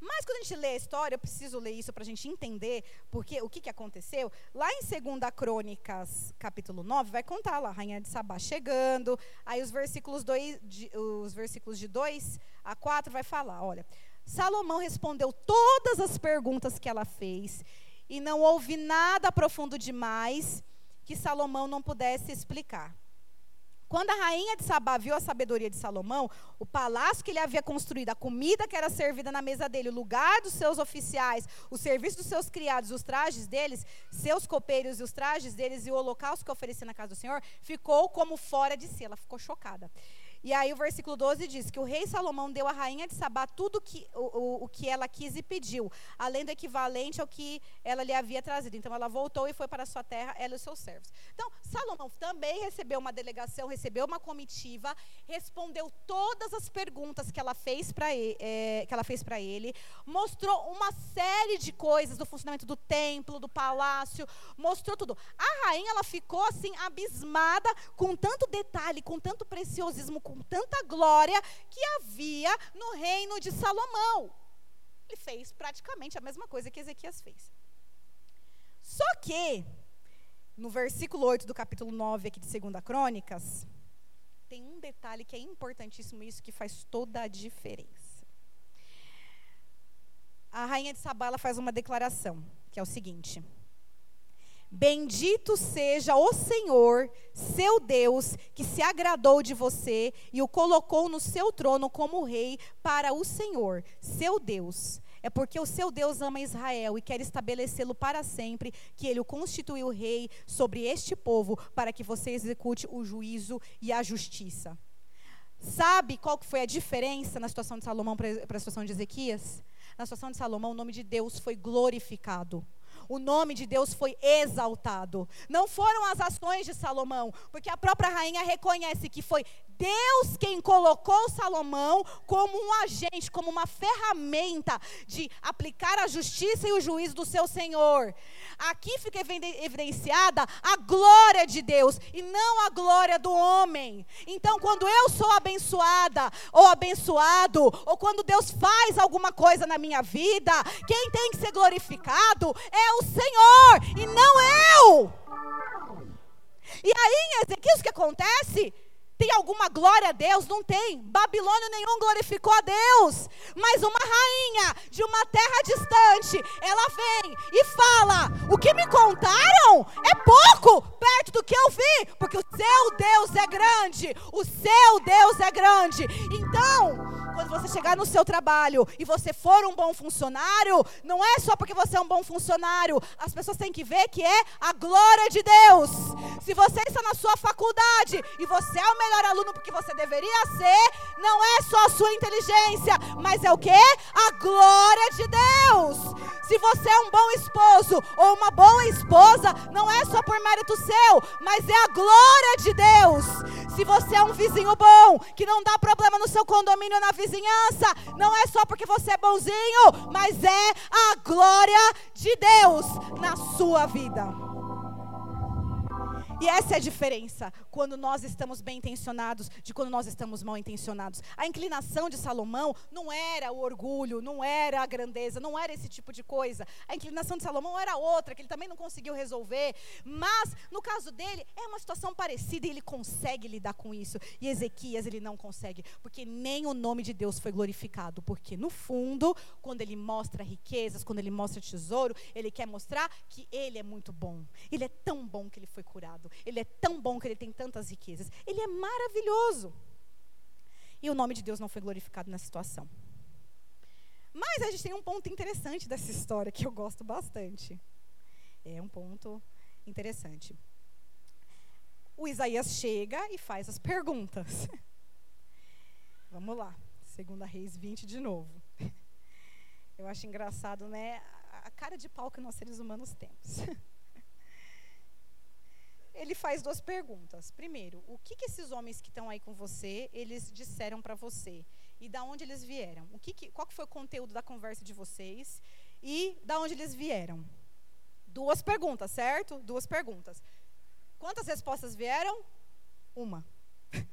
Mas quando a gente lê a história, eu preciso ler isso para a gente entender porque, o que, que aconteceu. Lá em 2 Crônicas, capítulo 9, vai contar lá, a rainha de Sabá chegando. Aí os versículos, dois, de, os versículos de 2 a 4 vai falar, olha. Salomão respondeu todas as perguntas que ela fez, e não houve nada profundo demais que Salomão não pudesse explicar. Quando a rainha de Sabá viu a sabedoria de Salomão, o palácio que ele havia construído, a comida que era servida na mesa dele, o lugar dos seus oficiais, o serviço dos seus criados, os trajes deles, seus copeiros e os trajes deles e o holocausto que oferecia na casa do Senhor, ficou como fora de si. Ela ficou chocada. E aí o versículo 12 diz que o rei Salomão deu à rainha de Sabá tudo que, o, o, que ela quis e pediu, além do equivalente ao que ela lhe havia trazido. Então ela voltou e foi para a sua terra, ela e os seus servos. Então, Salomão também recebeu uma delegação, recebeu uma comitiva, respondeu todas as perguntas que ela fez para ele, é, que ela fez para ele, mostrou uma série de coisas do funcionamento do templo, do palácio, mostrou tudo. A rainha ela ficou assim abismada com tanto detalhe, com tanto preciosismo, com tanta glória que havia no reino de Salomão. Ele fez praticamente a mesma coisa que Ezequias fez. Só que, no versículo 8 do capítulo 9 aqui de 2 Crônicas, tem um detalhe que é importantíssimo, isso que faz toda a diferença. A rainha de Sabá faz uma declaração, que é o seguinte: Bendito seja o Senhor, seu Deus, que se agradou de você e o colocou no seu trono como rei para o Senhor, seu Deus. É porque o seu Deus ama Israel e quer estabelecê-lo para sempre, que ele o constituiu rei sobre este povo, para que você execute o juízo e a justiça. Sabe qual que foi a diferença na situação de Salomão para a situação de Ezequias? Na situação de Salomão, o nome de Deus foi glorificado o nome de Deus foi exaltado. Não foram as ações de Salomão, porque a própria rainha reconhece que foi Deus quem colocou Salomão como um agente, como uma ferramenta de aplicar a justiça e o juízo do seu Senhor. Aqui fica evidenciada a glória de Deus e não a glória do homem. Então, quando eu sou abençoada ou abençoado, ou quando Deus faz alguma coisa na minha vida, quem tem que ser glorificado é o Senhor e não eu. E aí, em Ezequiel, o que acontece? Tem alguma glória a Deus? Não tem. Babilônia nenhum glorificou a Deus. Mas uma rainha de uma terra distante, ela vem e fala: O que me contaram é pouco perto do que eu vi, porque o seu Deus é grande. O seu Deus é grande. Então, quando você chegar no seu trabalho e você for um bom funcionário, não é só porque você é um bom funcionário. As pessoas têm que ver que é a glória de Deus. Se você está na sua faculdade e você é o melhor aluno porque você deveria ser, não é só a sua inteligência, mas é o que? A glória de Deus. Se você é um bom esposo ou uma boa esposa, não é só por mérito seu, mas é a glória de Deus. Se você é um vizinho bom, que não dá problema no seu condomínio na vizinhança, não é só porque você é bonzinho, mas é a glória de Deus na sua vida. E essa é a diferença quando nós estamos bem intencionados de quando nós estamos mal intencionados. A inclinação de Salomão não era o orgulho, não era a grandeza, não era esse tipo de coisa. A inclinação de Salomão era outra, que ele também não conseguiu resolver. Mas, no caso dele, é uma situação parecida e ele consegue lidar com isso. E Ezequias, ele não consegue, porque nem o nome de Deus foi glorificado. Porque, no fundo, quando ele mostra riquezas, quando ele mostra tesouro, ele quer mostrar que ele é muito bom. Ele é tão bom que ele foi curado. Ele é tão bom que ele tem tantas riquezas. Ele é maravilhoso. E o nome de Deus não foi glorificado nessa situação. Mas a gente tem um ponto interessante dessa história que eu gosto bastante. É um ponto interessante. O Isaías chega e faz as perguntas. Vamos lá. Segunda Reis 20 de novo. Eu acho engraçado, né? A cara de pau que nós seres humanos temos. ele faz duas perguntas. Primeiro, o que, que esses homens que estão aí com você, eles disseram para você? E da onde eles vieram? O que, que qual que foi o conteúdo da conversa de vocês? E da onde eles vieram? Duas perguntas, certo? Duas perguntas. Quantas respostas vieram? Uma.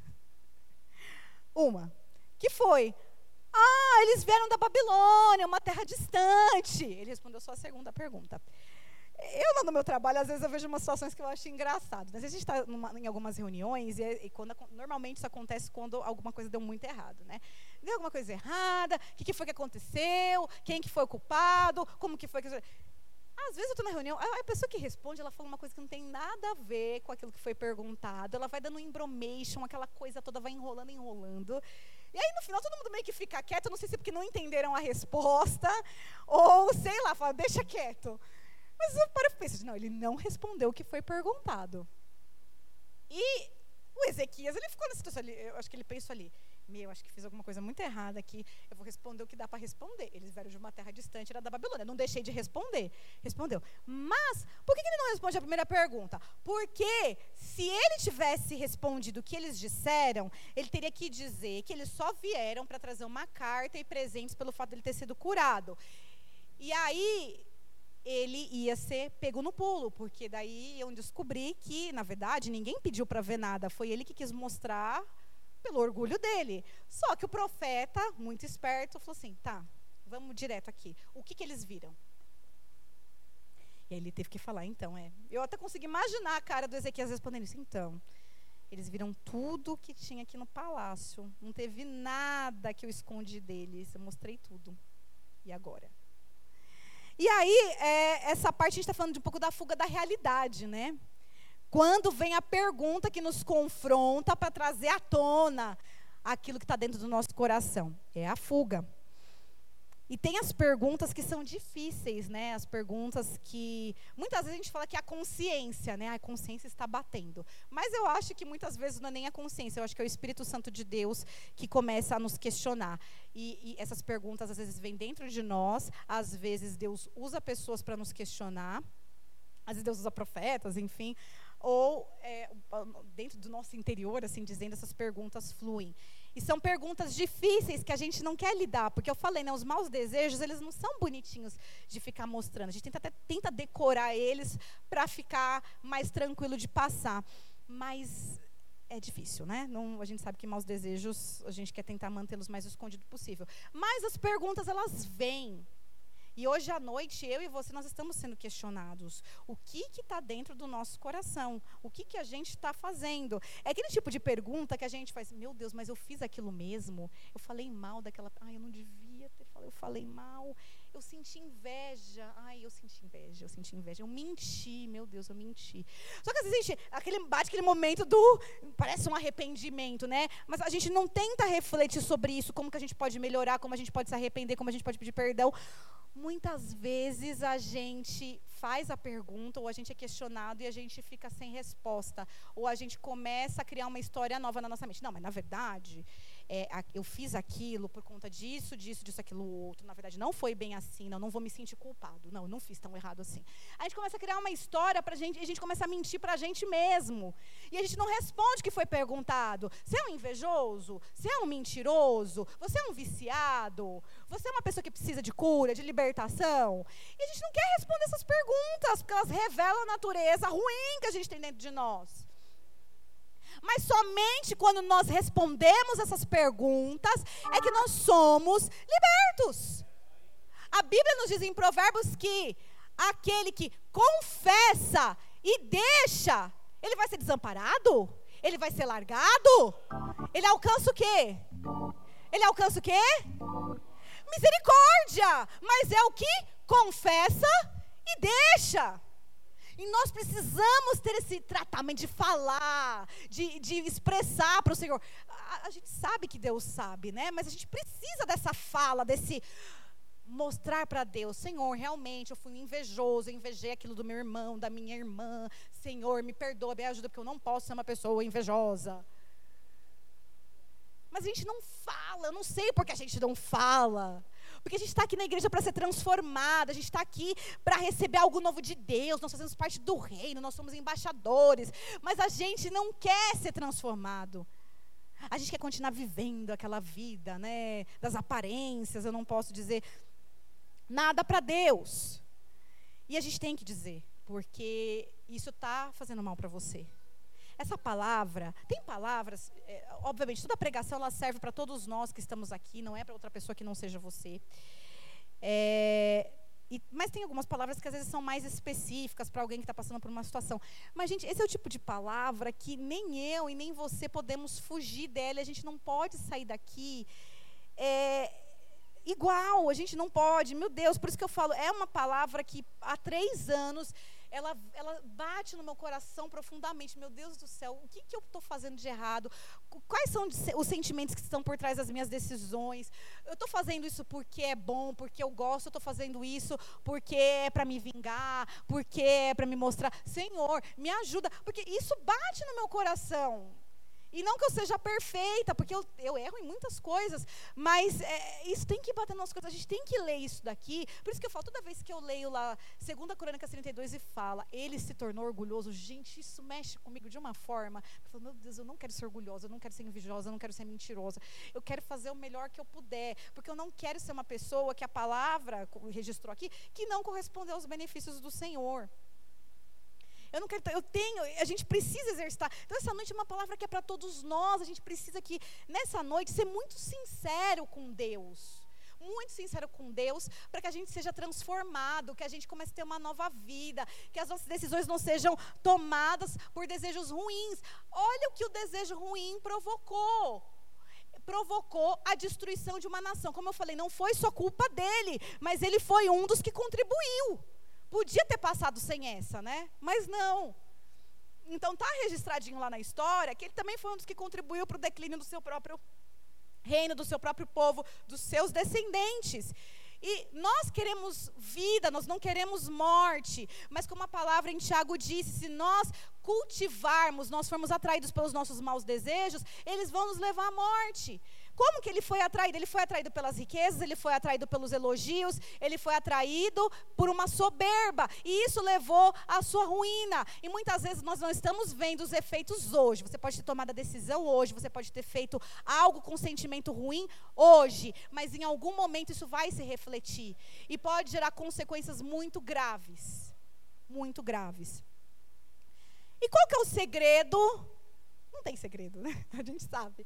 uma. Que foi? Ah, eles vieram da Babilônia, uma terra distante. Ele respondeu só a segunda pergunta. Eu, no meu trabalho, às vezes eu vejo umas situações que eu acho engraçado. Às vezes a gente está em algumas reuniões e, e quando, normalmente isso acontece quando alguma coisa deu muito errado, né? Deu alguma coisa errada, o que, que, foi que aconteceu, quem que foi o culpado, como que foi que... Às vezes eu estou na reunião, a pessoa que responde, ela fala uma coisa que não tem nada a ver com aquilo que foi perguntado. Ela vai dando um embromation, aquela coisa toda vai enrolando, enrolando. E aí, no final, todo mundo meio que fica quieto. Não sei se é porque não entenderam a resposta, ou sei lá, fala, deixa quieto. Mas eu paro e penso, não, ele não respondeu o que foi perguntado. E o Ezequias, ele ficou nessa situação ali, eu acho que ele pensou ali, meu, acho que fiz alguma coisa muito errada aqui, eu vou responder o que dá para responder. Eles vieram de uma terra distante, era da Babilônia. Não deixei de responder. Respondeu. Mas, por que ele não responde a primeira pergunta? Porque se ele tivesse respondido o que eles disseram, ele teria que dizer que eles só vieram para trazer uma carta e presentes pelo fato de ele ter sido curado. E aí, ele ia ser pego no pulo, porque daí eu descobri que, na verdade, ninguém pediu para ver nada, foi ele que quis mostrar pelo orgulho dele. Só que o profeta, muito esperto, falou assim: tá, vamos direto aqui. O que, que eles viram? E aí ele teve que falar, então, é. Eu até consegui imaginar a cara do Ezequias respondendo isso. Então, eles viram tudo que tinha aqui no palácio. Não teve nada que eu escondi deles. Eu mostrei tudo. E agora? E aí, é, essa parte a gente está falando de um pouco da fuga da realidade, né? Quando vem a pergunta que nos confronta para trazer à tona aquilo que está dentro do nosso coração. É a fuga. E tem as perguntas que são difíceis, né? As perguntas que muitas vezes a gente fala que é a consciência, né? A consciência está batendo. Mas eu acho que muitas vezes não é nem a consciência, eu acho que é o Espírito Santo de Deus que começa a nos questionar. E, e essas perguntas às vezes vêm dentro de nós, às vezes Deus usa pessoas para nos questionar. Às vezes Deus usa profetas, enfim, ou é, dentro do nosso interior, assim dizendo, essas perguntas fluem. E são perguntas difíceis que a gente não quer lidar, porque eu falei, né, os maus desejos, eles não são bonitinhos de ficar mostrando. A gente tenta, até, tenta decorar eles para ficar mais tranquilo de passar. Mas é difícil, né? Não, a gente sabe que maus desejos, a gente quer tentar mantê-los mais escondido possível. Mas as perguntas, elas vêm. E hoje à noite, eu e você, nós estamos sendo questionados. O que está dentro do nosso coração? O que, que a gente está fazendo? É aquele tipo de pergunta que a gente faz, meu Deus, mas eu fiz aquilo mesmo? Eu falei mal daquela. Ai, eu não devia ter falado, eu falei mal. Eu senti inveja. Ai, eu senti inveja, eu senti inveja. Eu menti, meu Deus, eu menti. Só que às vezes gente, aquele, bate aquele momento do. Parece um arrependimento, né? Mas a gente não tenta refletir sobre isso, como que a gente pode melhorar, como a gente pode se arrepender, como a gente pode pedir perdão muitas vezes a gente faz a pergunta, ou a gente é questionado e a gente fica sem resposta. Ou a gente começa a criar uma história nova na nossa mente. Não, mas na verdade, é, a, eu fiz aquilo por conta disso, disso, disso, aquilo, outro. Na verdade, não foi bem assim, não, não vou me sentir culpado. Não, eu não fiz tão errado assim. A gente começa a criar uma história pra gente e a gente começa a mentir pra gente mesmo. E a gente não responde o que foi perguntado. Você é um invejoso? Você é um mentiroso? Você é um viciado? Você é uma pessoa que precisa de cura, de libertação? E a gente não quer responder essas perguntas, porque elas revelam a natureza ruim que a gente tem dentro de nós. Mas somente quando nós respondemos essas perguntas é que nós somos libertos. A Bíblia nos diz em Provérbios que aquele que confessa e deixa, ele vai ser desamparado? Ele vai ser largado? Ele alcança o quê? Ele alcança o quê? Misericórdia! Mas é o que confessa e deixa. E nós precisamos ter esse tratamento de falar, de, de expressar para o Senhor. A, a, gente sabe que Deus sabe, né? Mas a gente precisa dessa fala, desse mostrar para Deus, Senhor, realmente eu fui invejoso, eu invejei aquilo do meu irmão, da minha irmã. Senhor, me perdoa, me ajuda, porque eu não posso ser uma pessoa invejosa. Mas a gente não fala, eu não sei porque a gente não fala. Porque a gente está aqui na igreja para ser transformada, a gente está aqui para receber algo novo de Deus, nós fazemos parte do reino, nós somos embaixadores, mas a gente não quer ser transformado. A gente quer continuar vivendo aquela vida, né, das aparências, eu não posso dizer nada para Deus. E a gente tem que dizer, porque isso está fazendo mal para você. Essa palavra, tem palavras, é, obviamente, toda pregação ela serve para todos nós que estamos aqui, não é para outra pessoa que não seja você. É, e, mas tem algumas palavras que às vezes são mais específicas para alguém que está passando por uma situação. Mas, gente, esse é o tipo de palavra que nem eu e nem você podemos fugir dela. A gente não pode sair daqui é, igual, a gente não pode. Meu Deus, por isso que eu falo, é uma palavra que há três anos ela, ela bate no meu coração profundamente. Meu Deus do céu, o que, que eu estou fazendo de errado? Quais são os sentimentos que estão por trás das minhas decisões? Eu estou fazendo isso porque é bom, porque eu gosto, eu estou fazendo isso porque é para me vingar, porque é para me mostrar. Senhor, me ajuda, porque isso bate no meu coração. E não que eu seja perfeita, porque eu, eu erro em muitas coisas, mas é, isso tem que bater nas coisas. A gente tem que ler isso daqui. Por isso que eu falo, toda vez que eu leio lá, 2 Crônicas 32 e fala, ele se tornou orgulhoso, gente, isso mexe comigo de uma forma. Eu falo, meu Deus, eu não quero ser orgulhosa, eu não quero ser invejosa, eu não quero ser mentirosa. Eu quero fazer o melhor que eu puder, porque eu não quero ser uma pessoa que a palavra registrou aqui, que não corresponde aos benefícios do Senhor. Eu não quero, eu tenho, a gente precisa exercitar. Então essa noite é uma palavra que é para todos nós. A gente precisa que nessa noite ser muito sincero com Deus muito sincero com Deus, para que a gente seja transformado, que a gente comece a ter uma nova vida, que as nossas decisões não sejam tomadas por desejos ruins. Olha o que o desejo ruim provocou. Provocou a destruição de uma nação. Como eu falei, não foi só culpa dele, mas ele foi um dos que contribuiu. Podia ter passado sem essa, né? Mas não. Então está registradinho lá na história que ele também foi um dos que contribuiu para o declínio do seu próprio reino, do seu próprio povo, dos seus descendentes. E nós queremos vida, nós não queremos morte. Mas como a palavra em Tiago disse, se nós cultivarmos, nós formos atraídos pelos nossos maus desejos, eles vão nos levar à morte. Como que ele foi atraído? Ele foi atraído pelas riquezas, ele foi atraído pelos elogios, ele foi atraído por uma soberba. E isso levou à sua ruína. E muitas vezes nós não estamos vendo os efeitos hoje. Você pode ter tomado a decisão hoje, você pode ter feito algo com sentimento ruim hoje, mas em algum momento isso vai se refletir e pode gerar consequências muito graves. Muito graves. E qual que é o segredo? Não tem segredo, né? A gente sabe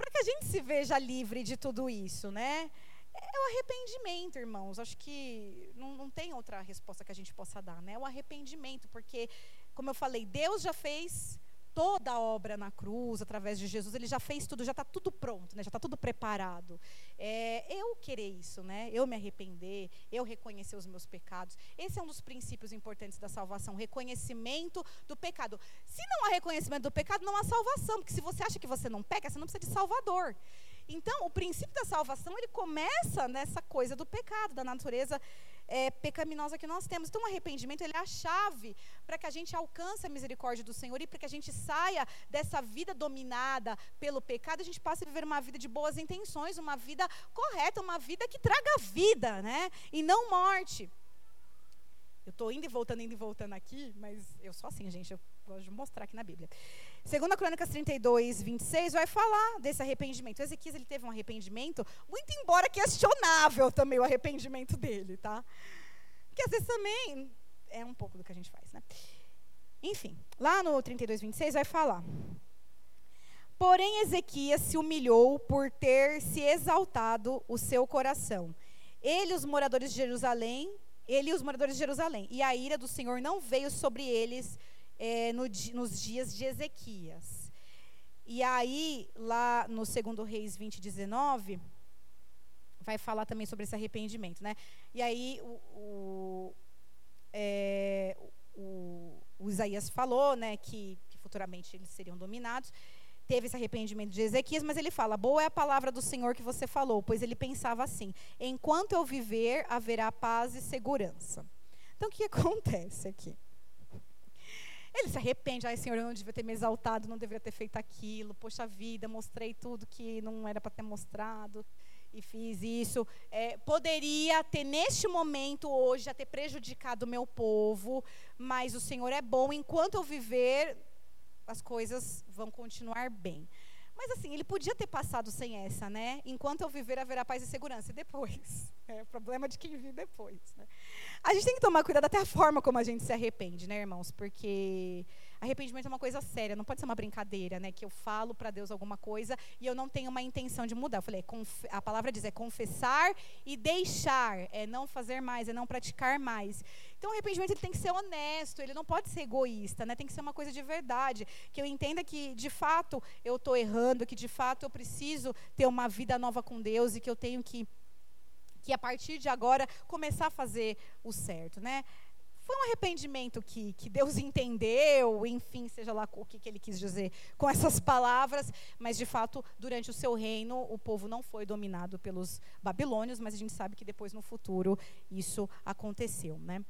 para que a gente se veja livre de tudo isso, né? É o arrependimento, irmãos. Acho que não, não tem outra resposta que a gente possa dar, né? O arrependimento, porque, como eu falei, Deus já fez toda a obra na cruz, através de Jesus, ele já fez tudo, já está tudo pronto, né? já está tudo preparado. É, eu querer isso, né? eu me arrepender, eu reconhecer os meus pecados. Esse é um dos princípios importantes da salvação, reconhecimento do pecado. Se não há reconhecimento do pecado, não há salvação, porque se você acha que você não peca, você não precisa de salvador. Então, o princípio da salvação, ele começa nessa coisa do pecado, da natureza é, pecaminosa que nós temos. Então, o arrependimento, ele é a chave para que a gente alcance a misericórdia do Senhor e para que a gente saia dessa vida dominada pelo pecado, a gente passe a viver uma vida de boas intenções, uma vida correta, uma vida que traga vida, né? E não morte. Eu estou indo e voltando, indo e voltando aqui, mas eu sou assim, gente, eu gosto de mostrar aqui na Bíblia. Segunda Crônicas 32, 26, vai falar desse arrependimento. O Ezequias ele teve um arrependimento, muito embora questionável também o arrependimento dele, tá? Que às vezes também é um pouco do que a gente faz, né? Enfim, lá no 32, 26 vai falar. Porém, Ezequias se humilhou por ter se exaltado o seu coração. Ele os moradores de Jerusalém ele e os moradores de Jerusalém. E a ira do Senhor não veio sobre eles é, no, nos dias de Ezequias. E aí, lá no 2 Reis 20, 19, vai falar também sobre esse arrependimento. Né? E aí, o, o, é, o, o Isaías falou né, que, que futuramente eles seriam dominados teve esse arrependimento de Ezequias, mas ele fala: Boa é a palavra do Senhor que você falou, pois ele pensava assim: Enquanto eu viver, haverá paz e segurança. Então, o que acontece aqui? Ele se arrepende, ai Senhor, eu não devia ter me exaltado, não deveria ter feito aquilo, poxa vida, mostrei tudo que não era para ter mostrado e fiz isso. É, poderia ter, neste momento, hoje, já ter prejudicado o meu povo, mas o Senhor é bom, enquanto eu viver, as coisas vão continuar bem. Mas assim, ele podia ter passado sem essa, né? Enquanto eu viver, haverá paz e segurança. E depois? É o problema de quem vive depois. Né? A gente tem que tomar cuidado até a forma como a gente se arrepende, né, irmãos? Porque arrependimento é uma coisa séria, não pode ser uma brincadeira, né? Que eu falo para Deus alguma coisa e eu não tenho uma intenção de mudar. Eu falei, é a palavra diz é confessar e deixar, é não fazer mais, é não praticar mais. Então, o arrependimento ele tem que ser honesto, ele não pode ser egoísta, né? Tem que ser uma coisa de verdade, que eu entenda que de fato eu estou errando, que de fato eu preciso ter uma vida nova com Deus e que eu tenho que que a partir de agora começar a fazer o certo, né? Foi um arrependimento que, que Deus entendeu, enfim, seja lá o que, que ele quis dizer com essas palavras, mas de fato, durante o seu reino, o povo não foi dominado pelos babilônios, mas a gente sabe que depois no futuro isso aconteceu, né?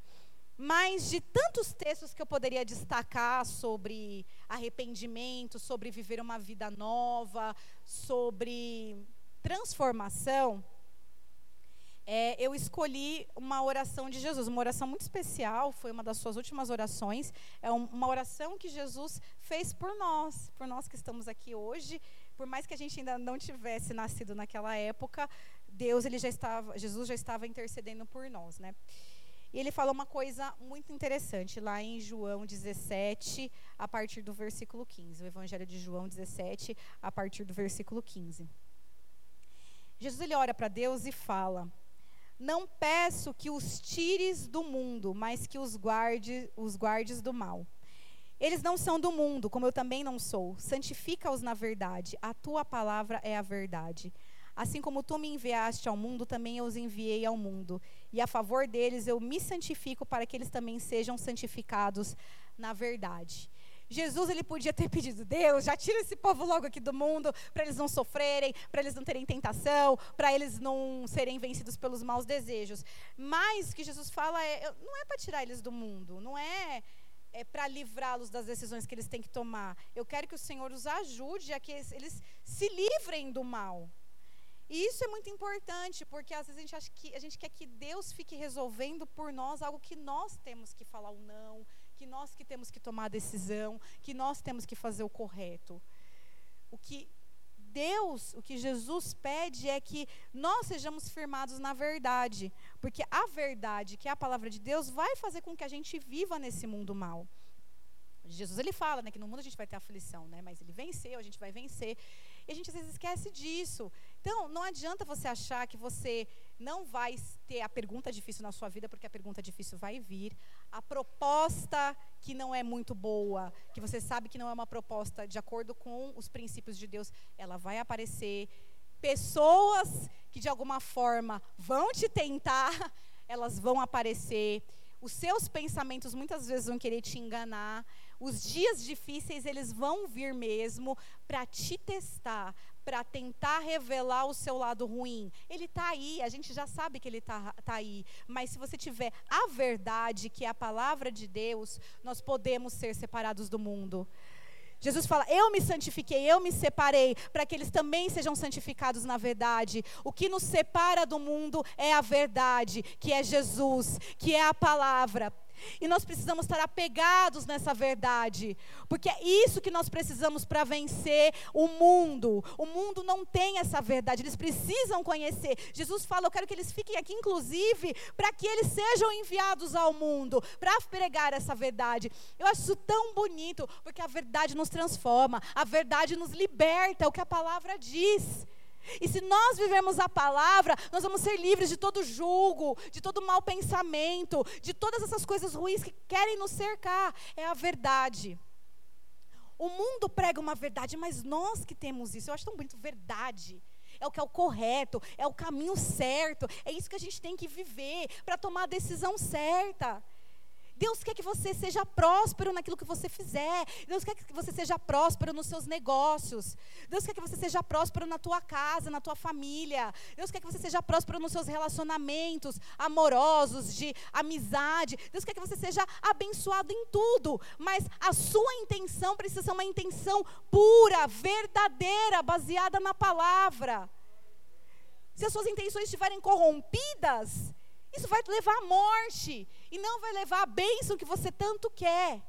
Mas de tantos textos que eu poderia destacar sobre arrependimento, sobre viver uma vida nova, sobre transformação, é, eu escolhi uma oração de Jesus, uma oração muito especial, foi uma das suas últimas orações. É um, uma oração que Jesus fez por nós, por nós que estamos aqui hoje. Por mais que a gente ainda não tivesse nascido naquela época, Deus, ele já estava, Jesus já estava intercedendo por nós, né? E ele fala uma coisa muito interessante lá em João 17, a partir do versículo 15. O Evangelho de João 17, a partir do versículo 15. Jesus ele ora para Deus e fala: não peço que os tires do mundo, mas que os guarde, os guardes do mal. Eles não são do mundo, como eu também não sou. Santifica-os na verdade. A tua palavra é a verdade. Assim como tu me enviaste ao mundo, também eu os enviei ao mundo. E a favor deles eu me santifico para que eles também sejam santificados na verdade. Jesus ele podia ter pedido, Deus, já tira esse povo logo aqui do mundo, para eles não sofrerem, para eles não terem tentação, para eles não serem vencidos pelos maus desejos. Mas o que Jesus fala é, não é para tirar eles do mundo, não é é para livrá-los das decisões que eles têm que tomar. Eu quero que o Senhor os ajude a que eles se livrem do mal. E isso é muito importante, porque às vezes a gente acha que a gente quer que Deus fique resolvendo por nós algo que nós temos que falar o não, que nós que temos que tomar a decisão, que nós temos que fazer o correto. O que Deus, o que Jesus pede é que nós sejamos firmados na verdade, porque a verdade, que é a palavra de Deus, vai fazer com que a gente viva nesse mundo mal. Jesus ele fala, né, que no mundo a gente vai ter aflição, né, mas ele venceu, a gente vai vencer. E a gente às vezes esquece disso. Então, não adianta você achar que você não vai ter a pergunta difícil na sua vida, porque a pergunta difícil vai vir. A proposta que não é muito boa, que você sabe que não é uma proposta de acordo com os princípios de Deus, ela vai aparecer. Pessoas que de alguma forma vão te tentar, elas vão aparecer. Os seus pensamentos muitas vezes vão querer te enganar. Os dias difíceis, eles vão vir mesmo para te testar, para tentar revelar o seu lado ruim. Ele está aí, a gente já sabe que ele está tá aí. Mas se você tiver a verdade, que é a palavra de Deus, nós podemos ser separados do mundo. Jesus fala: Eu me santifiquei, eu me separei, para que eles também sejam santificados na verdade. O que nos separa do mundo é a verdade, que é Jesus, que é a palavra. E nós precisamos estar apegados nessa verdade, porque é isso que nós precisamos para vencer o mundo. O mundo não tem essa verdade, eles precisam conhecer. Jesus fala: Eu quero que eles fiquem aqui, inclusive, para que eles sejam enviados ao mundo, para pregar essa verdade. Eu acho isso tão bonito, porque a verdade nos transforma, a verdade nos liberta, é o que a palavra diz. E se nós vivemos a palavra, nós vamos ser livres de todo julgo, de todo mau pensamento, de todas essas coisas ruins que querem nos cercar. É a verdade. O mundo prega uma verdade, mas nós que temos isso, eu acho tão bonito, verdade. É o que é o correto, é o caminho certo, é isso que a gente tem que viver para tomar a decisão certa. Deus quer que você seja próspero naquilo que você fizer. Deus quer que você seja próspero nos seus negócios. Deus quer que você seja próspero na tua casa, na tua família. Deus quer que você seja próspero nos seus relacionamentos amorosos, de amizade. Deus quer que você seja abençoado em tudo. Mas a sua intenção precisa ser uma intenção pura, verdadeira, baseada na palavra. Se as suas intenções estiverem corrompidas, isso vai levar à morte. E não vai levar à bênção que você tanto quer.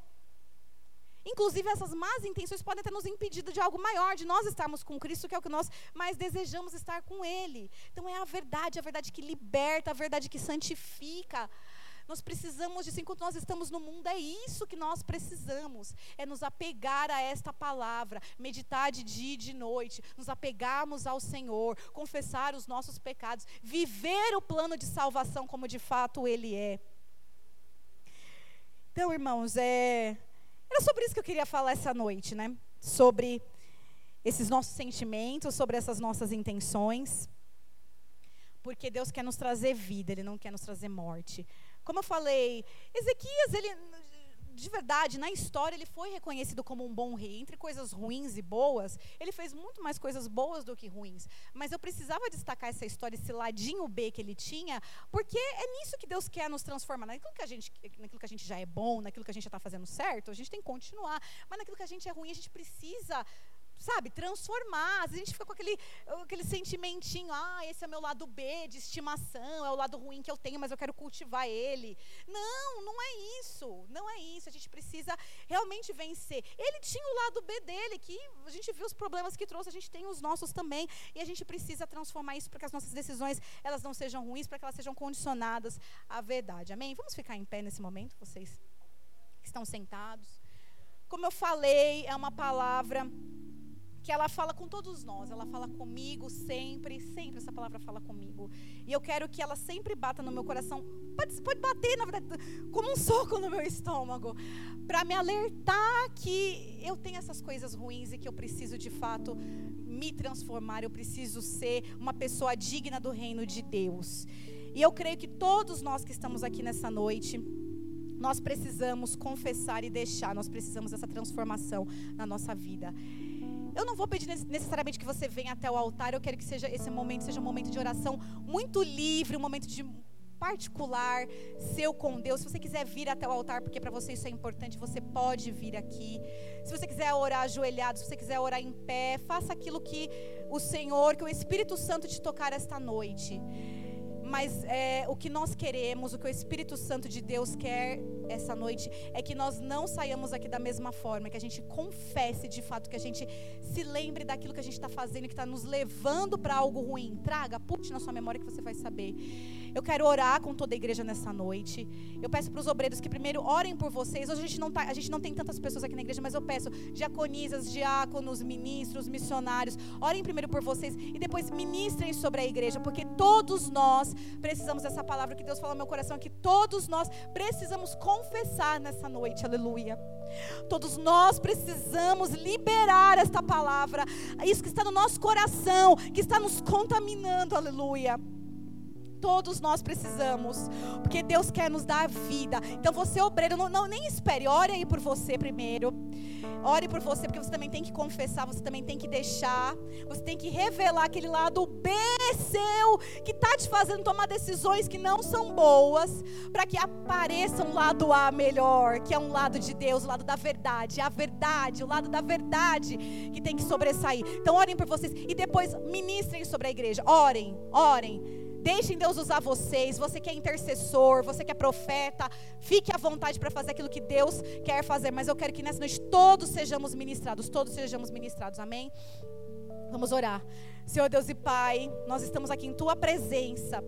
Inclusive, essas más intenções podem ter nos impedido de algo maior, de nós estarmos com Cristo, que é o que nós mais desejamos estar com Ele. Então, é a verdade, a verdade que liberta, a verdade que santifica. Nós precisamos disso enquanto nós estamos no mundo, é isso que nós precisamos. É nos apegar a esta palavra, meditar de dia e de noite, nos apegarmos ao Senhor, confessar os nossos pecados, viver o plano de salvação como de fato ele é. Então, irmãos, é... era sobre isso que eu queria falar essa noite, né? Sobre esses nossos sentimentos, sobre essas nossas intenções. Porque Deus quer nos trazer vida, Ele não quer nos trazer morte. Como eu falei, Ezequias, ele de verdade, na história, ele foi reconhecido como um bom rei. Entre coisas ruins e boas, ele fez muito mais coisas boas do que ruins. Mas eu precisava destacar essa história, esse ladinho B que ele tinha, porque é nisso que Deus quer nos transformar. Naquilo que a gente, naquilo que a gente já é bom, naquilo que a gente já está fazendo certo, a gente tem que continuar. Mas naquilo que a gente é ruim, a gente precisa sabe, transformar. Às vezes a gente fica com aquele, aquele sentimentinho, ah, esse é meu lado B de estimação, é o lado ruim que eu tenho, mas eu quero cultivar ele. Não, não é isso. Não é isso. A gente precisa realmente vencer. Ele tinha o lado B dele, que a gente viu os problemas que trouxe, a gente tem os nossos também. E a gente precisa transformar isso para que as nossas decisões elas não sejam ruins, para que elas sejam condicionadas à verdade. Amém? Vamos ficar em pé nesse momento, vocês que estão sentados. Como eu falei, é uma palavra que ela fala com todos nós, ela fala comigo sempre, sempre essa palavra fala comigo. E eu quero que ela sempre bata no meu coração, pode, pode bater, na verdade, como um soco no meu estômago, para me alertar que eu tenho essas coisas ruins e que eu preciso de fato me transformar, eu preciso ser uma pessoa digna do reino de Deus. E eu creio que todos nós que estamos aqui nessa noite, nós precisamos confessar e deixar, nós precisamos dessa transformação na nossa vida. Eu não vou pedir necessariamente que você venha até o altar, eu quero que seja esse momento seja um momento de oração muito livre, um momento de particular seu com Deus. Se você quiser vir até o altar, porque para você isso é importante, você pode vir aqui. Se você quiser orar ajoelhado, se você quiser orar em pé, faça aquilo que o Senhor, que o Espírito Santo te tocar esta noite. Mas é, o que nós queremos, o que o Espírito Santo de Deus quer essa noite, é que nós não saiamos aqui da mesma forma, que a gente confesse de fato, que a gente se lembre daquilo que a gente está fazendo, que está nos levando para algo ruim. Traga, puxe na sua memória que você vai saber. Eu quero orar com toda a igreja nessa noite. Eu peço para os obreiros que primeiro orem por vocês. Hoje a gente, não tá, a gente não tem tantas pessoas aqui na igreja, mas eu peço diaconisas, diáconos, ministros, missionários, orem primeiro por vocês e depois ministrem sobre a igreja, porque todos nós precisamos dessa palavra que Deus falou no meu coração, que todos nós precisamos confessar nessa noite. Aleluia. Todos nós precisamos liberar esta palavra, isso que está no nosso coração, que está nos contaminando. Aleluia. Todos nós precisamos, porque Deus quer nos dar vida. Então você obreiro, não, não nem espere, ore aí por você primeiro. Ore por você, porque você também tem que confessar, você também tem que deixar, você tem que revelar aquele lado B seu que está te fazendo tomar decisões que não são boas, para que apareça um lado A melhor, que é um lado de Deus, o lado da verdade, a verdade, o lado da verdade que tem que sobressair. Então orem por vocês e depois ministrem sobre a igreja. Orem, orem. Deixem Deus usar vocês. Você que é intercessor, você que é profeta, fique à vontade para fazer aquilo que Deus quer fazer. Mas eu quero que nessa noite todos sejamos ministrados, todos sejamos ministrados. Amém? Vamos orar. Senhor Deus e Pai, nós estamos aqui em tua presença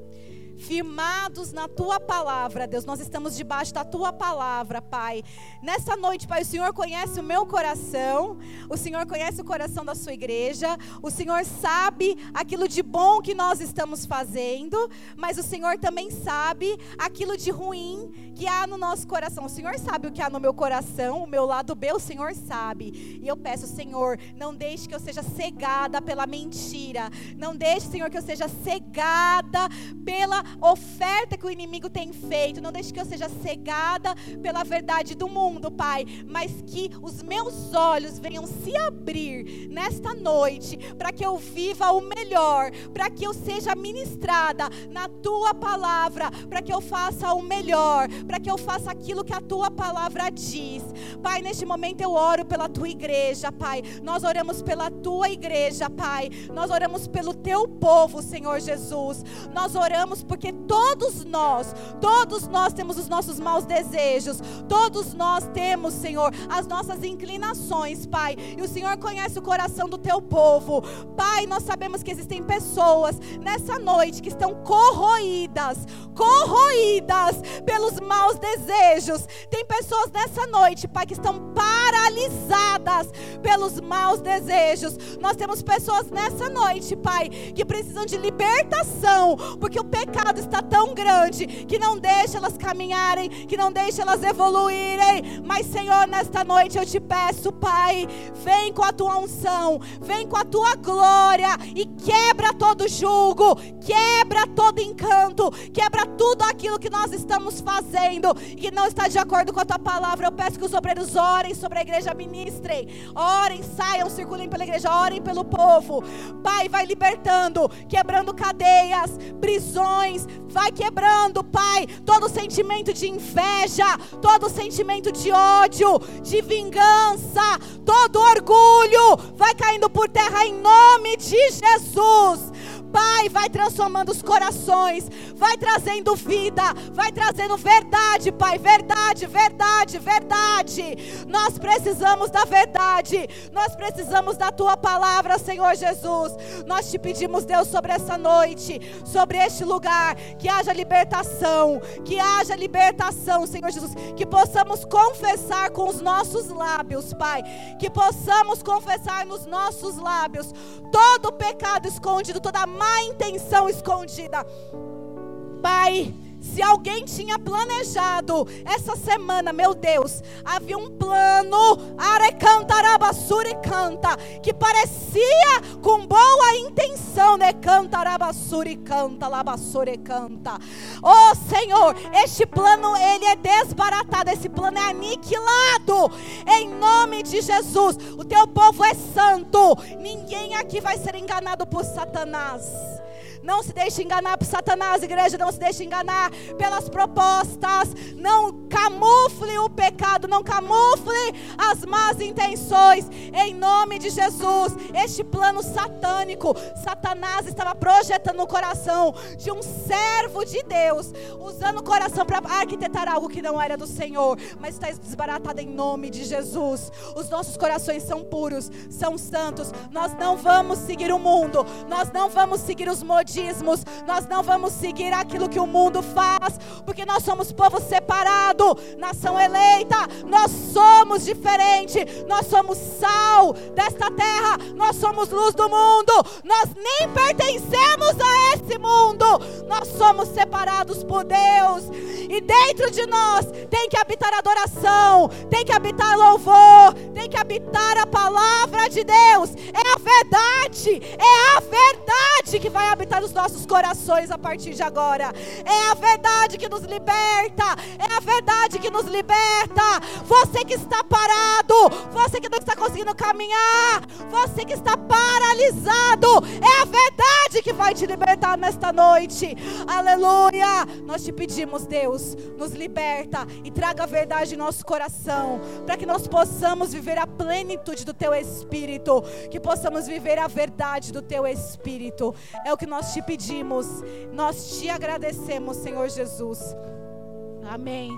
firmados na tua palavra, Deus. Nós estamos debaixo da tua palavra, Pai. Nessa noite, Pai, o Senhor conhece o meu coração, o Senhor conhece o coração da sua igreja, o Senhor sabe aquilo de bom que nós estamos fazendo, mas o Senhor também sabe aquilo de ruim que há no nosso coração. O Senhor sabe o que há no meu coração, o meu lado B, o Senhor sabe. E eu peço, Senhor, não deixe que eu seja cegada pela mentira, não deixe, Senhor, que eu seja cegada pela oferta que o inimigo tem feito. Não deixe que eu seja cegada pela verdade do mundo, Pai, mas que os meus olhos venham se abrir nesta noite para que eu viva o melhor, para que eu seja ministrada na tua palavra, para que eu faça o melhor, para que eu faça aquilo que a tua palavra diz. Pai, neste momento eu oro pela tua igreja, Pai. Nós oramos pela tua igreja, Pai. Nós oramos pelo teu povo, Senhor Jesus. Nós oramos porque todos nós, todos nós temos os nossos maus desejos, todos nós temos, Senhor, as nossas inclinações, Pai. E o Senhor conhece o coração do teu povo. Pai, nós sabemos que existem pessoas nessa noite que estão corroídas, corroídas pelos maus desejos. Tem pessoas nessa noite, Pai, que estão paralisadas pelos maus desejos. Nós temos pessoas nessa noite, Pai, que precisam de libertação, porque o pecado pecado está tão grande que não deixa elas caminharem, que não deixa elas evoluírem. Mas, Senhor, nesta noite eu te peço, Pai, vem com a tua unção, vem com a tua glória e quebra todo julgo, quebra todo encanto, quebra tudo aquilo que nós estamos fazendo que não está de acordo com a tua palavra. Eu peço que os obreiros orem sobre a igreja, ministrem, orem, saiam, circulem pela igreja, orem pelo povo. Pai, vai libertando, quebrando cadeias, prisões, vai quebrando, Pai, todo sentimento de inveja, todo sentimento de ódio, de vingança, todo orgulho, vai caindo por terra em nome de Jesus. Pai, vai transformando os corações, vai trazendo vida, vai trazendo verdade, Pai, verdade, verdade, verdade. Nós precisamos da verdade, nós precisamos da tua palavra, Senhor Jesus. Nós te pedimos, Deus, sobre essa noite, sobre este lugar, que haja libertação, que haja libertação, Senhor Jesus, que possamos confessar com os nossos lábios, Pai, que possamos confessar nos nossos lábios todo o pecado escondido, toda a má intenção escondida. Pai, se alguém tinha planejado essa semana, meu Deus, havia um plano, arecantarabasuri canta, que parecia com boa intenção, né? Cantarabasuri canta, labassure canta. Oh Senhor, este plano ele é desbaratado, esse plano é aniquilado. Em nome de Jesus, o teu povo é santo. Ninguém aqui vai ser enganado por Satanás. Não se deixe enganar por Satanás, igreja. Não se deixe enganar pelas propostas. Não camufle o pecado. Não camufle as más intenções. Em nome de Jesus. Este plano satânico, Satanás estava projetando no coração de um servo de Deus, usando o coração para arquitetar algo que não era do Senhor, mas está desbaratado em nome de Jesus. Os nossos corações são puros, são santos. Nós não vamos seguir o mundo. Nós não vamos seguir os modismos nós não vamos seguir aquilo que o mundo faz, porque nós somos povo separado, nação eleita, nós somos diferente, nós somos sal desta terra, nós somos luz do mundo, nós nem pertencemos a esse mundo, nós somos separados por Deus, e dentro de nós tem que habitar adoração, tem que habitar louvor, tem que habitar a palavra de Deus, é a verdade, é a verdade que vai habitar os nossos corações a partir de agora. É a verdade que nos liberta. É a verdade que nos liberta. Você que está parado, você que não está conseguindo caminhar, você que está paralisado, é a verdade que vai te libertar nesta noite. Aleluia! Nós te pedimos, Deus, nos liberta e traga a verdade em nosso coração, para que nós possamos viver a plenitude do teu espírito, que possamos viver a verdade do teu espírito. É o que nós te pedimos, nós te agradecemos, Senhor Jesus. Amém.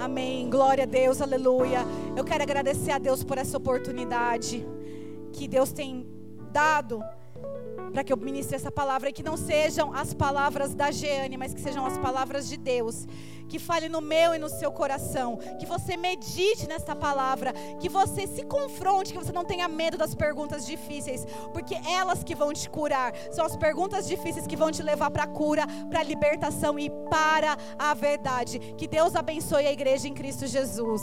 Amém. Glória a Deus, aleluia. Eu quero agradecer a Deus por essa oportunidade que Deus tem dado para que eu ministre essa palavra e que não sejam as palavras da Jeane, mas que sejam as palavras de Deus. Que fale no meu e no seu coração, que você medite nessa palavra, que você se confronte, que você não tenha medo das perguntas difíceis, porque elas que vão te curar, são as perguntas difíceis que vão te levar para a cura, para a libertação e para a verdade. Que Deus abençoe a igreja em Cristo Jesus.